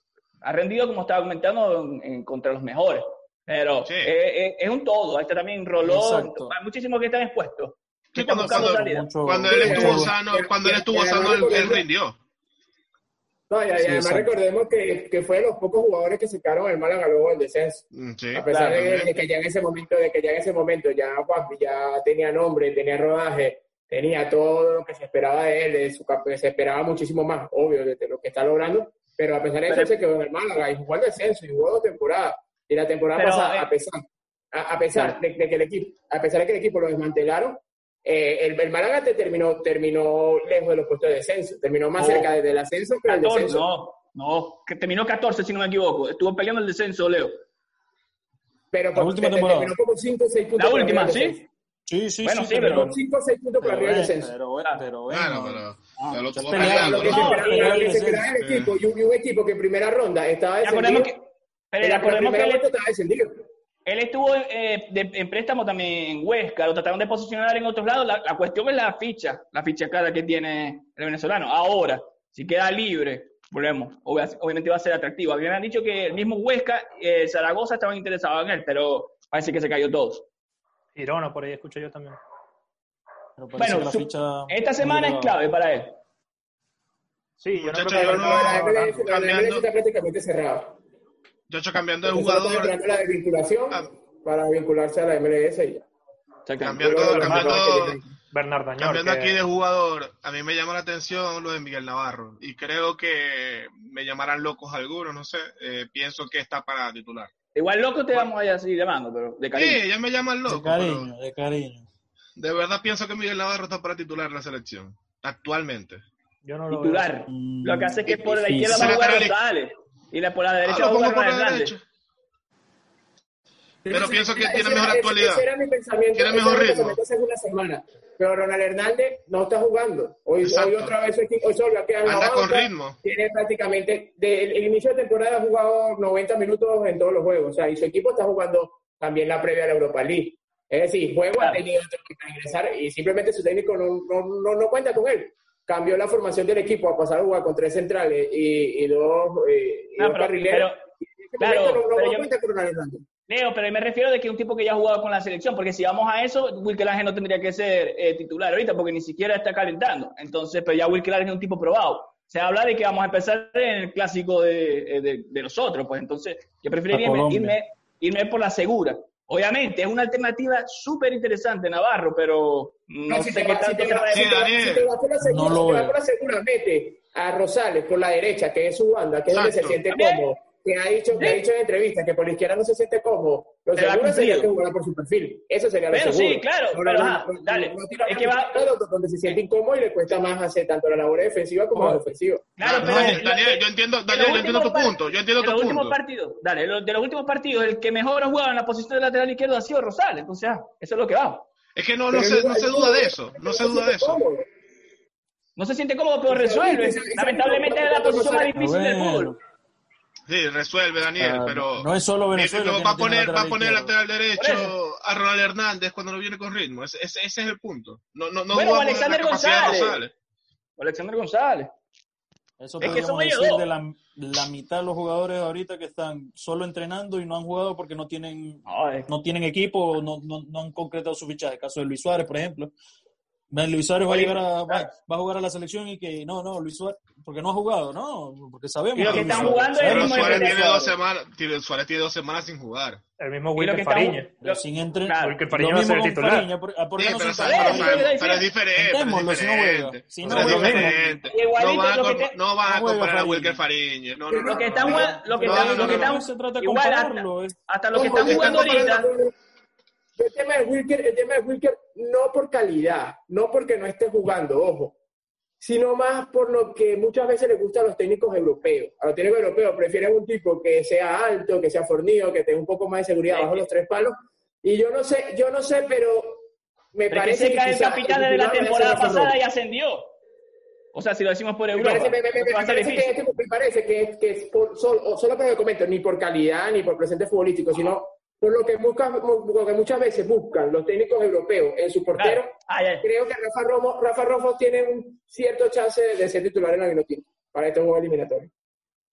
Speaker 4: ha rendido, como estaba comentando, en, en contra los mejores. Pero
Speaker 3: Sí.
Speaker 4: eh, eh, es un todo, ahí está también Rolón, muchísimos que están expuestos.
Speaker 3: Sí, cuando, cuando, cuando él estuvo
Speaker 5: eh,
Speaker 3: sano,
Speaker 5: eh,
Speaker 3: cuando él
Speaker 5: eh,
Speaker 3: estuvo
Speaker 5: eh,
Speaker 3: sano, él rindió.
Speaker 5: No, y,
Speaker 2: Sí,
Speaker 5: además recordemos que, que fue de los pocos jugadores que sacaron el Málaga luego del descenso.
Speaker 3: Mm, Sí,
Speaker 5: A pesar
Speaker 3: claro,
Speaker 5: de, que ya en ese momento, de que ya en ese momento ya Juanpi ya tenía nombre, tenía rodaje, tenía todo lo que se esperaba de él, de su se esperaba muchísimo más, obvio, de, de lo que está logrando, pero a pesar de eso
Speaker 4: Pero-
Speaker 5: se quedó en el Málaga y jugó el descenso y jugó dos temporadas. Y la temporada
Speaker 4: Pero,
Speaker 5: pasada,
Speaker 4: eh,
Speaker 5: a pesar, a, a pesar de, de que el equipo, a pesar de que el equipo lo desmantelaron, eh, el, el Málaga te terminó, terminó lejos de los puestos de descenso, terminó más
Speaker 4: No.
Speaker 5: cerca del ascenso que
Speaker 4: 14,
Speaker 5: descenso.
Speaker 4: no, no, que terminó 14 si no me equivoco, estuvo peleando el descenso, Leo.
Speaker 5: Pero
Speaker 2: La última
Speaker 5: te- te
Speaker 2: temporada.
Speaker 5: terminó como 5 o 6 puntos.
Speaker 4: La última, ¿sí?
Speaker 2: Sí, sí,
Speaker 4: Bueno,
Speaker 2: sí,
Speaker 4: sí,
Speaker 2: pero,
Speaker 4: pero-
Speaker 5: 5 o 6 puntos por
Speaker 2: pero,
Speaker 5: arriba del descenso.
Speaker 2: pero, bueno, pero bueno.
Speaker 3: Pero
Speaker 2: Ah,
Speaker 3: lo
Speaker 2: ya
Speaker 3: tuvo
Speaker 2: pelearon,
Speaker 3: peleando,
Speaker 5: Lo que se
Speaker 2: el
Speaker 5: equipo, y un, equipo que en primera ronda estaba descendido,
Speaker 4: que, pero
Speaker 5: la primera vuelta estaba descendido.
Speaker 4: Él estuvo eh, de- en préstamo también en Huesca, lo trataron de posicionar en otros lados. La, la cuestión es la ficha, la ficha cara que tiene el venezolano. Ahora, si queda libre, volvemos, obvia- obviamente va a ser atractivo. Habían dicho que el mismo Huesca, eh, Zaragoza estaban interesados en él, pero parece que se cayó todos.
Speaker 1: Girona, por ahí escucho yo también.
Speaker 4: Bueno, su-
Speaker 2: ficha
Speaker 4: Esta semana es clave para él.
Speaker 1: Sí, yo no creo que
Speaker 3: yo no-
Speaker 5: La prácticamente cerrada.
Speaker 3: Yo hecho cambiando de jugador,
Speaker 5: la desvinculación
Speaker 3: Ah.
Speaker 5: para vincularse a la MLS y ya.
Speaker 3: Cambiando, cambiando,
Speaker 5: Bernardo,
Speaker 1: Bernard Dañor.
Speaker 3: cambiando
Speaker 1: que-
Speaker 3: aquí de jugador, a mí me llama la atención lo de Miguel Navarro y creo que me llamarán locos algunos, no sé, eh, pienso que está para titular.
Speaker 4: Igual loco te vamos a ir así llamando, pero de cariño.
Speaker 3: Sí, ya me llaman
Speaker 2: De
Speaker 3: loco, pero
Speaker 2: cariño, de cariño.
Speaker 3: de verdad pienso que Miguel Navarro está para titular en la selección, actualmente.
Speaker 1: Yo no lo veo.
Speaker 4: titular.
Speaker 2: Mm,
Speaker 4: Lo que hace es que por la izquierda va a jugar y la, por la
Speaker 3: Ah,
Speaker 4: derecha
Speaker 3: lo
Speaker 4: va a
Speaker 3: pongo por
Speaker 4: Ronald
Speaker 3: la
Speaker 4: Hernández.
Speaker 3: derecha. Pero pienso que tiene mejor actualidad.
Speaker 5: Ese era mi pensamiento.
Speaker 3: Tiene mejor ritmo.
Speaker 5: una semana. Pero Ronald Hernández no está jugando. Hoy,
Speaker 3: Exacto.
Speaker 5: hoy otra vez su equipo, hoy solo
Speaker 3: Anda con ritmo.
Speaker 5: Tiene prácticamente, desde el inicio de temporada ha jugado 90 minutos en todos los juegos. O sea, y su equipo está jugando también la previa a la Europa League. Es decir, juego ha tenido para ingresar y simplemente su técnico no, no, no, no cuenta con él. Cambió la formación del equipo a pasar a jugar con tres centrales y, y dos, eh, y
Speaker 4: No,
Speaker 5: dos
Speaker 4: pero,
Speaker 5: carrileros.
Speaker 4: pero, claro,
Speaker 5: no, no
Speaker 4: yo-
Speaker 5: Hernández.
Speaker 4: Leo, pero me refiero de que un tipo que ya ha jugado con la selección, porque si vamos a eso, Wilker no tendría que ser eh, titular ahorita, porque ni siquiera está calentando. Entonces, pero ya Wilker es un tipo probado. Se habla de que vamos a empezar en el clásico de, eh, de, de nosotros, pues entonces yo preferiría irme, irme por la segura. Obviamente, es una alternativa súper interesante, Navarro, pero no,
Speaker 5: No, si
Speaker 4: sé
Speaker 5: te
Speaker 4: qué
Speaker 5: va- si
Speaker 4: tanto
Speaker 5: te
Speaker 4: se
Speaker 5: va- si te va- si te vas por la segura,
Speaker 2: No lo
Speaker 5: si te vas
Speaker 2: veo.
Speaker 5: por la segura, mete a Rosales por la derecha, que es su banda, que es donde se
Speaker 3: Exacto.
Speaker 5: siente cómodo, que ha dicho, que ha dicho en entrevistas que por la izquierda no se siente cómodo. Lo
Speaker 4: Pero
Speaker 5: seguro sería que jugara por su perfil. Eso sería lo
Speaker 4: Pero
Speaker 5: seguro.
Speaker 4: sí, claro,
Speaker 5: No,
Speaker 4: pero
Speaker 5: no,
Speaker 4: ajá,
Speaker 5: no,
Speaker 4: dale. Es que va-
Speaker 5: donde se siente incómodo y le cuesta más hacer tanto la labor defensiva como
Speaker 4: Oh.
Speaker 5: la ofensiva.
Speaker 4: Claro,
Speaker 3: Ah,
Speaker 4: pero
Speaker 3: Daniel, yo entiendo, Daniel, yo entiendo tu punto, yo entiendo
Speaker 4: de
Speaker 3: tu
Speaker 4: los últimos
Speaker 3: punto.
Speaker 4: partidos, dale, lo- de los últimos partidos, el que mejor ha jugado en la posición de lateral izquierdo ha sido Rosales, entonces ah, eso es lo que va.
Speaker 3: Es que no, no se, no se duda de eso, no se duda de
Speaker 5: siente
Speaker 3: eso.
Speaker 5: cómodo.
Speaker 4: No se siente cómodo, pero resuelve. Lamentablemente es la posición más difícil del fútbol.
Speaker 3: Sí, resuelve Daniel,
Speaker 2: Ah,
Speaker 3: pero
Speaker 2: no es solo Venezuela
Speaker 3: Eh,
Speaker 2: que
Speaker 3: va a poner, va a
Speaker 2: lateral
Speaker 3: poner lateral derecho a Ronald Hernández cuando no viene con ritmo. Ese, ese, ese es el punto. No, no, no
Speaker 4: Bueno, Alexander González. O Alexander González.
Speaker 2: Eso
Speaker 4: Es que son
Speaker 2: podríamos
Speaker 4: ellos
Speaker 2: decir
Speaker 4: dos.
Speaker 2: de la, la mitad de los jugadores ahorita que están solo entrenando y no han jugado porque no tienen
Speaker 4: No, es-
Speaker 2: no tienen equipo, no, no, no han concretado su fichaje. El caso de Luis Suárez, por ejemplo. Luis Suárez va a, llegar a, va,
Speaker 4: claro.
Speaker 2: va a jugar a la selección y que no, no, Luis Suárez, porque no ha jugado, no, porque sabemos.
Speaker 4: Y lo que están
Speaker 2: Suárez-
Speaker 4: jugando es el mismo
Speaker 3: Suárez tiene dos semanas, tiene- Suárez tiene dos semanas sin jugar.
Speaker 1: El mismo Wilker
Speaker 4: que está-
Speaker 1: Fariña.
Speaker 4: lo-
Speaker 2: pero sin entre...
Speaker 4: claro.
Speaker 1: Wilker Fariña va a
Speaker 2: mismo
Speaker 1: ser
Speaker 2: con
Speaker 1: titular.
Speaker 2: Fariña, ¿por, ah, por qué
Speaker 3: Sí,
Speaker 2: no
Speaker 3: pero, sabe-
Speaker 2: sabe-
Speaker 4: es
Speaker 3: pero es diferente. pero es
Speaker 2: Intentémoslo, si no
Speaker 3: diferente.
Speaker 2: juega. Si no
Speaker 3: es diferente. No van a, no van a
Speaker 2: no
Speaker 3: comparar a
Speaker 2: Fariña.
Speaker 3: Wilker Fariñe. No, no, no.
Speaker 4: Lo que están
Speaker 3: no,
Speaker 4: jugando- lo que
Speaker 3: no,
Speaker 4: están-
Speaker 3: no,
Speaker 4: lo que
Speaker 3: no,
Speaker 4: están-
Speaker 3: no.
Speaker 2: se trata de
Speaker 4: igual hasta-
Speaker 2: compararlo. es-
Speaker 4: Hasta lo que están jugando ahorita.
Speaker 5: El tema de Wilker, el tema de Wilker no por calidad, no porque no esté jugando, ojo, sino más por lo que muchas veces les gusta a los técnicos europeos. A los técnicos europeos prefieren un tipo que sea alto, que sea fornido, que tenga un poco más de seguridad
Speaker 4: Sí.
Speaker 5: bajo los tres palos. Y yo no sé, yo no sé, pero me
Speaker 4: Pero es que
Speaker 5: parece
Speaker 4: Seca el capitán de la temporada pasada y ascendió. O sea, si lo decimos por
Speaker 5: Me
Speaker 4: Europa.
Speaker 5: parece, me- me- me- parece que, este- me parece que es, que es por, solo, solo porque comento, ni por calidad ni por presente futbolístico, sino por lo que, buscan, lo que muchas veces buscan los técnicos europeos en su portero.
Speaker 4: Claro. Ah, ya.
Speaker 5: Creo que Rafa Romo, Rafa Romo tiene un cierto chance de ser titular en la Vinotinto para este juego eliminatorio.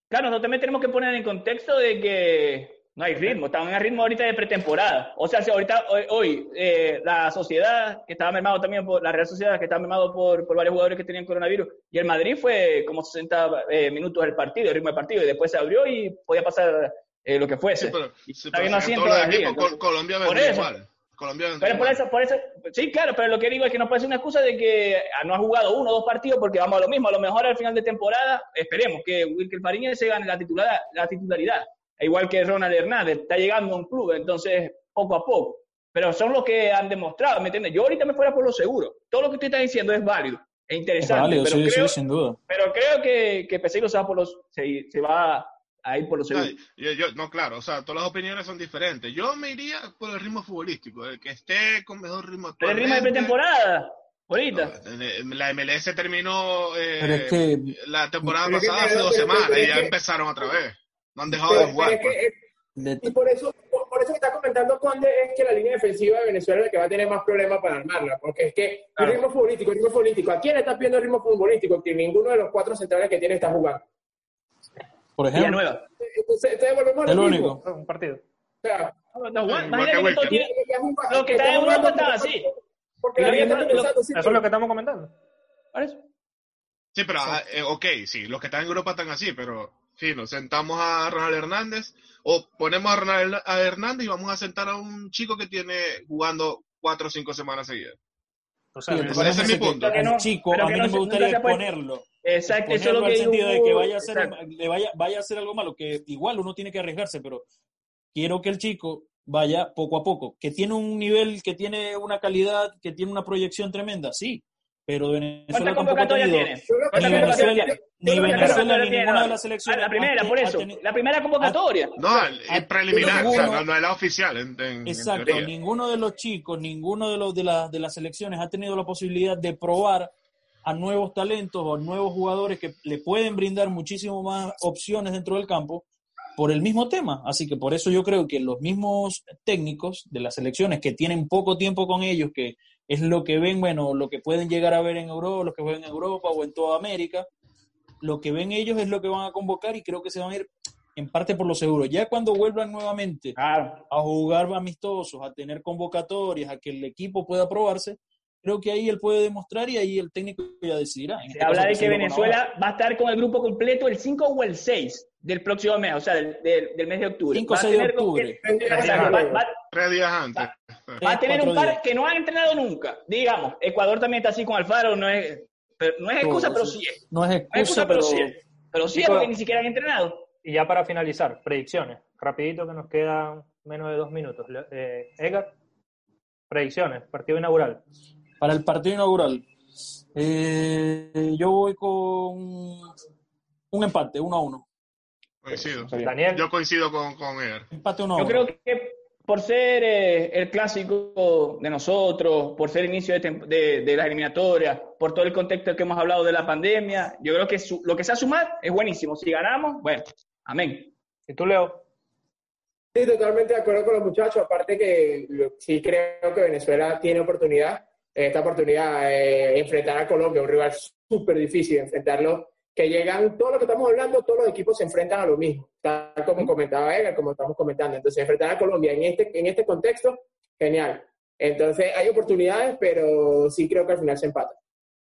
Speaker 4: Claro, nosotros también tenemos que poner en contexto de que no hay ritmo, están en el ritmo ahorita de pretemporada. O sea, si ahorita, hoy, hoy, eh, la sociedad, que estaba mermado también por la Real Sociedad, que estaba mermado por, por varios jugadores que tenían coronavirus, y el Madrid fue como 60 eh, minutos del partido, el ritmo del partido, y después se abrió y podía pasar eh, lo que fuese.
Speaker 3: Sí, pero, sí,
Speaker 4: está
Speaker 3: pero
Speaker 4: así
Speaker 3: en todos los equipos, Colombia
Speaker 4: Por eso.
Speaker 3: igual. Colombia vendría
Speaker 4: Pero por
Speaker 3: igual.
Speaker 4: eso, por eso, sí, claro, pero lo que digo es que no puede ser una excusa de que ah, no ha jugado uno o dos partidos porque vamos a lo mismo. A lo mejor al final de temporada esperemos que Wilker Fariñez se gane la, titular, la titularidad. Igual que Ronald Hernández, está llegando a un club, entonces poco a poco. Pero son los que han demostrado, ¿me entiendes? Yo ahorita me fuera por lo seguro. Todo lo que usted está diciendo es válido e
Speaker 2: Es
Speaker 4: interesante.
Speaker 2: válido,
Speaker 4: pero,
Speaker 2: sí,
Speaker 4: creo,
Speaker 2: sí, sin duda.
Speaker 4: pero creo que, que Peseiro se va, por los, se, se va a ir por lo seguro.
Speaker 3: Yo, yo- no, claro, o sea, todas las opiniones son diferentes. Yo me iría por el ritmo futbolístico, el que esté con mejor ritmo
Speaker 4: Pero el ritmo de pretemporada, ahorita.
Speaker 3: No, La MLS terminó eh,
Speaker 2: Pero es que
Speaker 3: la temporada
Speaker 5: Pero es que-
Speaker 3: pasada hace dos semanas
Speaker 5: pero
Speaker 3: y ya
Speaker 5: que-
Speaker 3: empezaron otra vez. No han dejado
Speaker 5: Pero-
Speaker 3: de jugar.
Speaker 5: pero es que,
Speaker 3: pues.
Speaker 2: le-
Speaker 5: y por eso, por, por eso que está comentando Conde es que la línea defensiva de Venezuela es la que va a tener más problemas para armarla, porque es que el ritmo futbolístico, el ritmo futbolístico, ¿a quién está pidiendo el ritmo futbolístico? Que ninguno de los cuatro centrales que tiene está jugando.
Speaker 2: Por ejemplo,
Speaker 4: Villanueva.
Speaker 5: Entonces, entonces volvemos
Speaker 2: el
Speaker 5: lo mismo.
Speaker 2: único.
Speaker 1: Un partido.
Speaker 5: O sea,
Speaker 4: No, no,
Speaker 3: Igual
Speaker 4: imagínate
Speaker 3: que
Speaker 4: tiene- están en Europa están así.
Speaker 5: Porque la
Speaker 4: lo
Speaker 5: gente está
Speaker 4: lo-
Speaker 5: pensando, sí,
Speaker 1: Eso es lo que estamos comentando.
Speaker 3: Sí, pero, ah, eh, ok, sí, los que están en Europa están así, pero, sí, nos sentamos a Ronald Hernández, o ponemos a Ronald a Hernández y vamos a sentar a un chico que tiene jugando cuatro o cinco semanas seguidas.
Speaker 1: O sea,
Speaker 2: Sí, problema
Speaker 3: es mi punto.
Speaker 4: que no-
Speaker 2: chico,
Speaker 4: pero
Speaker 2: a mí
Speaker 4: no
Speaker 2: me gustaría exponerlo.
Speaker 4: Exacto, eso es lo que
Speaker 2: sentido de que vaya a, hacer, le vaya, vaya a hacer algo malo, que igual uno tiene que arriesgarse, pero quiero que el chico vaya poco a poco, que tiene un nivel, que tiene una calidad, que tiene una proyección tremenda, sí, pero Venezuela
Speaker 4: ¿Cuántas
Speaker 2: tampoco ha
Speaker 4: convocatorias
Speaker 2: tenido
Speaker 4: tiene?
Speaker 2: Ni
Speaker 4: ¿Cuántas
Speaker 5: también-
Speaker 4: convocatorias
Speaker 2: Venezuela, ni Venezuela ninguna de las selecciones.
Speaker 4: La primera, por eso. La primera convocatoria.
Speaker 3: No, el- es preliminar, o sea, no, no es la oficial, en, en- en
Speaker 2: Exacto, ninguno de los chicos, ninguno de los de, la- de las selecciones ha tenido la posibilidad de probar a nuevos talentos o nuevos jugadores que le pueden brindar muchísimo más opciones dentro del campo por el mismo tema. Así que por eso yo creo que los mismos técnicos de las selecciones que tienen poco tiempo con ellos, que es lo que ven, bueno, lo que pueden llegar a ver en Europa, los que juegan en Europa o en toda América, lo que ven ellos es lo que van a convocar y creo que se van a ir en parte por lo seguro. Ya cuando vuelvan nuevamente
Speaker 4: Claro.
Speaker 2: a jugar amistosos, a tener convocatorias, a que el equipo pueda probarse, creo que ahí él puede demostrar y ahí el técnico ya decidirá. En
Speaker 4: Se
Speaker 2: este
Speaker 4: habla
Speaker 2: caso,
Speaker 4: de que Venezuela va a estar con el grupo completo el 5 o el 6 del próximo mes, o sea, del, del- del mes de octubre.
Speaker 2: 5 o
Speaker 4: Va a
Speaker 2: 6 de octubre.
Speaker 3: Tres días antes.
Speaker 4: Va a tener un par
Speaker 2: días.
Speaker 4: que no han entrenado nunca. Digamos, Ecuador también está así con Alfaro, no es, pero no es excusa, pero
Speaker 2: sí.
Speaker 4: es.
Speaker 2: No es
Speaker 4: No es
Speaker 2: excusa,
Speaker 4: pero
Speaker 2: pero
Speaker 4: sí es. Pero sí es porque ni siquiera han entrenado.
Speaker 1: Y ya para finalizar, predicciones. Rapidito que nos quedan menos de dos minutos. Eh, Edgar, predicciones, partido inaugural.
Speaker 2: para el partido inaugural, eh, yo voy con un empate, 1 a 1.
Speaker 3: Coincido.
Speaker 1: Daniel,
Speaker 3: Yo coincido con, con Eder.
Speaker 2: Empate 1 a
Speaker 4: Yo
Speaker 2: 1.
Speaker 4: creo que por ser eh, el clásico de nosotros, por ser el inicio de, de, de las eliminatorias, por todo el contexto que hemos hablado de la pandemia, yo creo que su- lo que sea sumar es buenísimo. Si ganamos, bueno, amén.
Speaker 1: ¿y tú, Leo?
Speaker 5: Sí, totalmente de acuerdo con los muchachos. Aparte que lo- sí creo que Venezuela tiene oportunidad, esta oportunidad, eh, enfrentar a Colombia, un rival súper difícil, enfrentarlo, que llegan, todo lo que estamos hablando, todos los equipos se enfrentan a lo mismo, tal como comentaba Edgar, como estamos comentando. Entonces, enfrentar a Colombia en este, en este contexto, genial. Entonces, hay oportunidades, pero sí creo que al final se empata.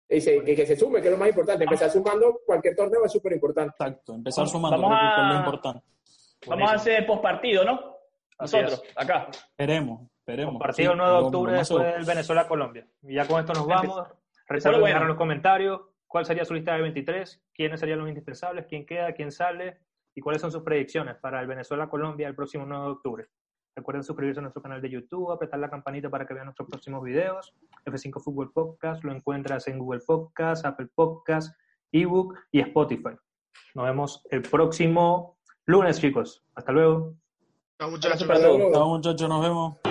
Speaker 5: Y se- que, que se sume, que es lo más importante. Empezar sumando cualquier torneo es súper importante.
Speaker 2: Exacto, empezar sumando,
Speaker 4: Vamos
Speaker 2: que es lo
Speaker 4: a-
Speaker 2: importante.
Speaker 4: Vamos a hacer postpartido, ¿no? Nosotros, acá.
Speaker 2: Esperemos, esperemos.
Speaker 1: Partido
Speaker 2: Sí,
Speaker 1: el 9 de octubre después del Venezuela-Colombia. Y ya con esto nos vamos. Recuerden dejar
Speaker 4: bueno.
Speaker 1: en los comentarios cuál sería su lista de 23, quiénes serían los indispensables, quién queda, quién sale y cuáles son sus predicciones para el Venezuela-Colombia el próximo 9 de octubre. Recuerden suscribirse a nuestro canal de YouTube, apretar la campanita para que vean nuestros próximos videos. F5 Fútbol Podcast lo encuentras en Google Podcast, Apple Podcast, ebook y Spotify. Nos vemos el próximo lunes, chicos. Hasta luego.
Speaker 3: Chao, muchachos.
Speaker 4: Para todos.
Speaker 2: Chao, muchachos, nos vemos.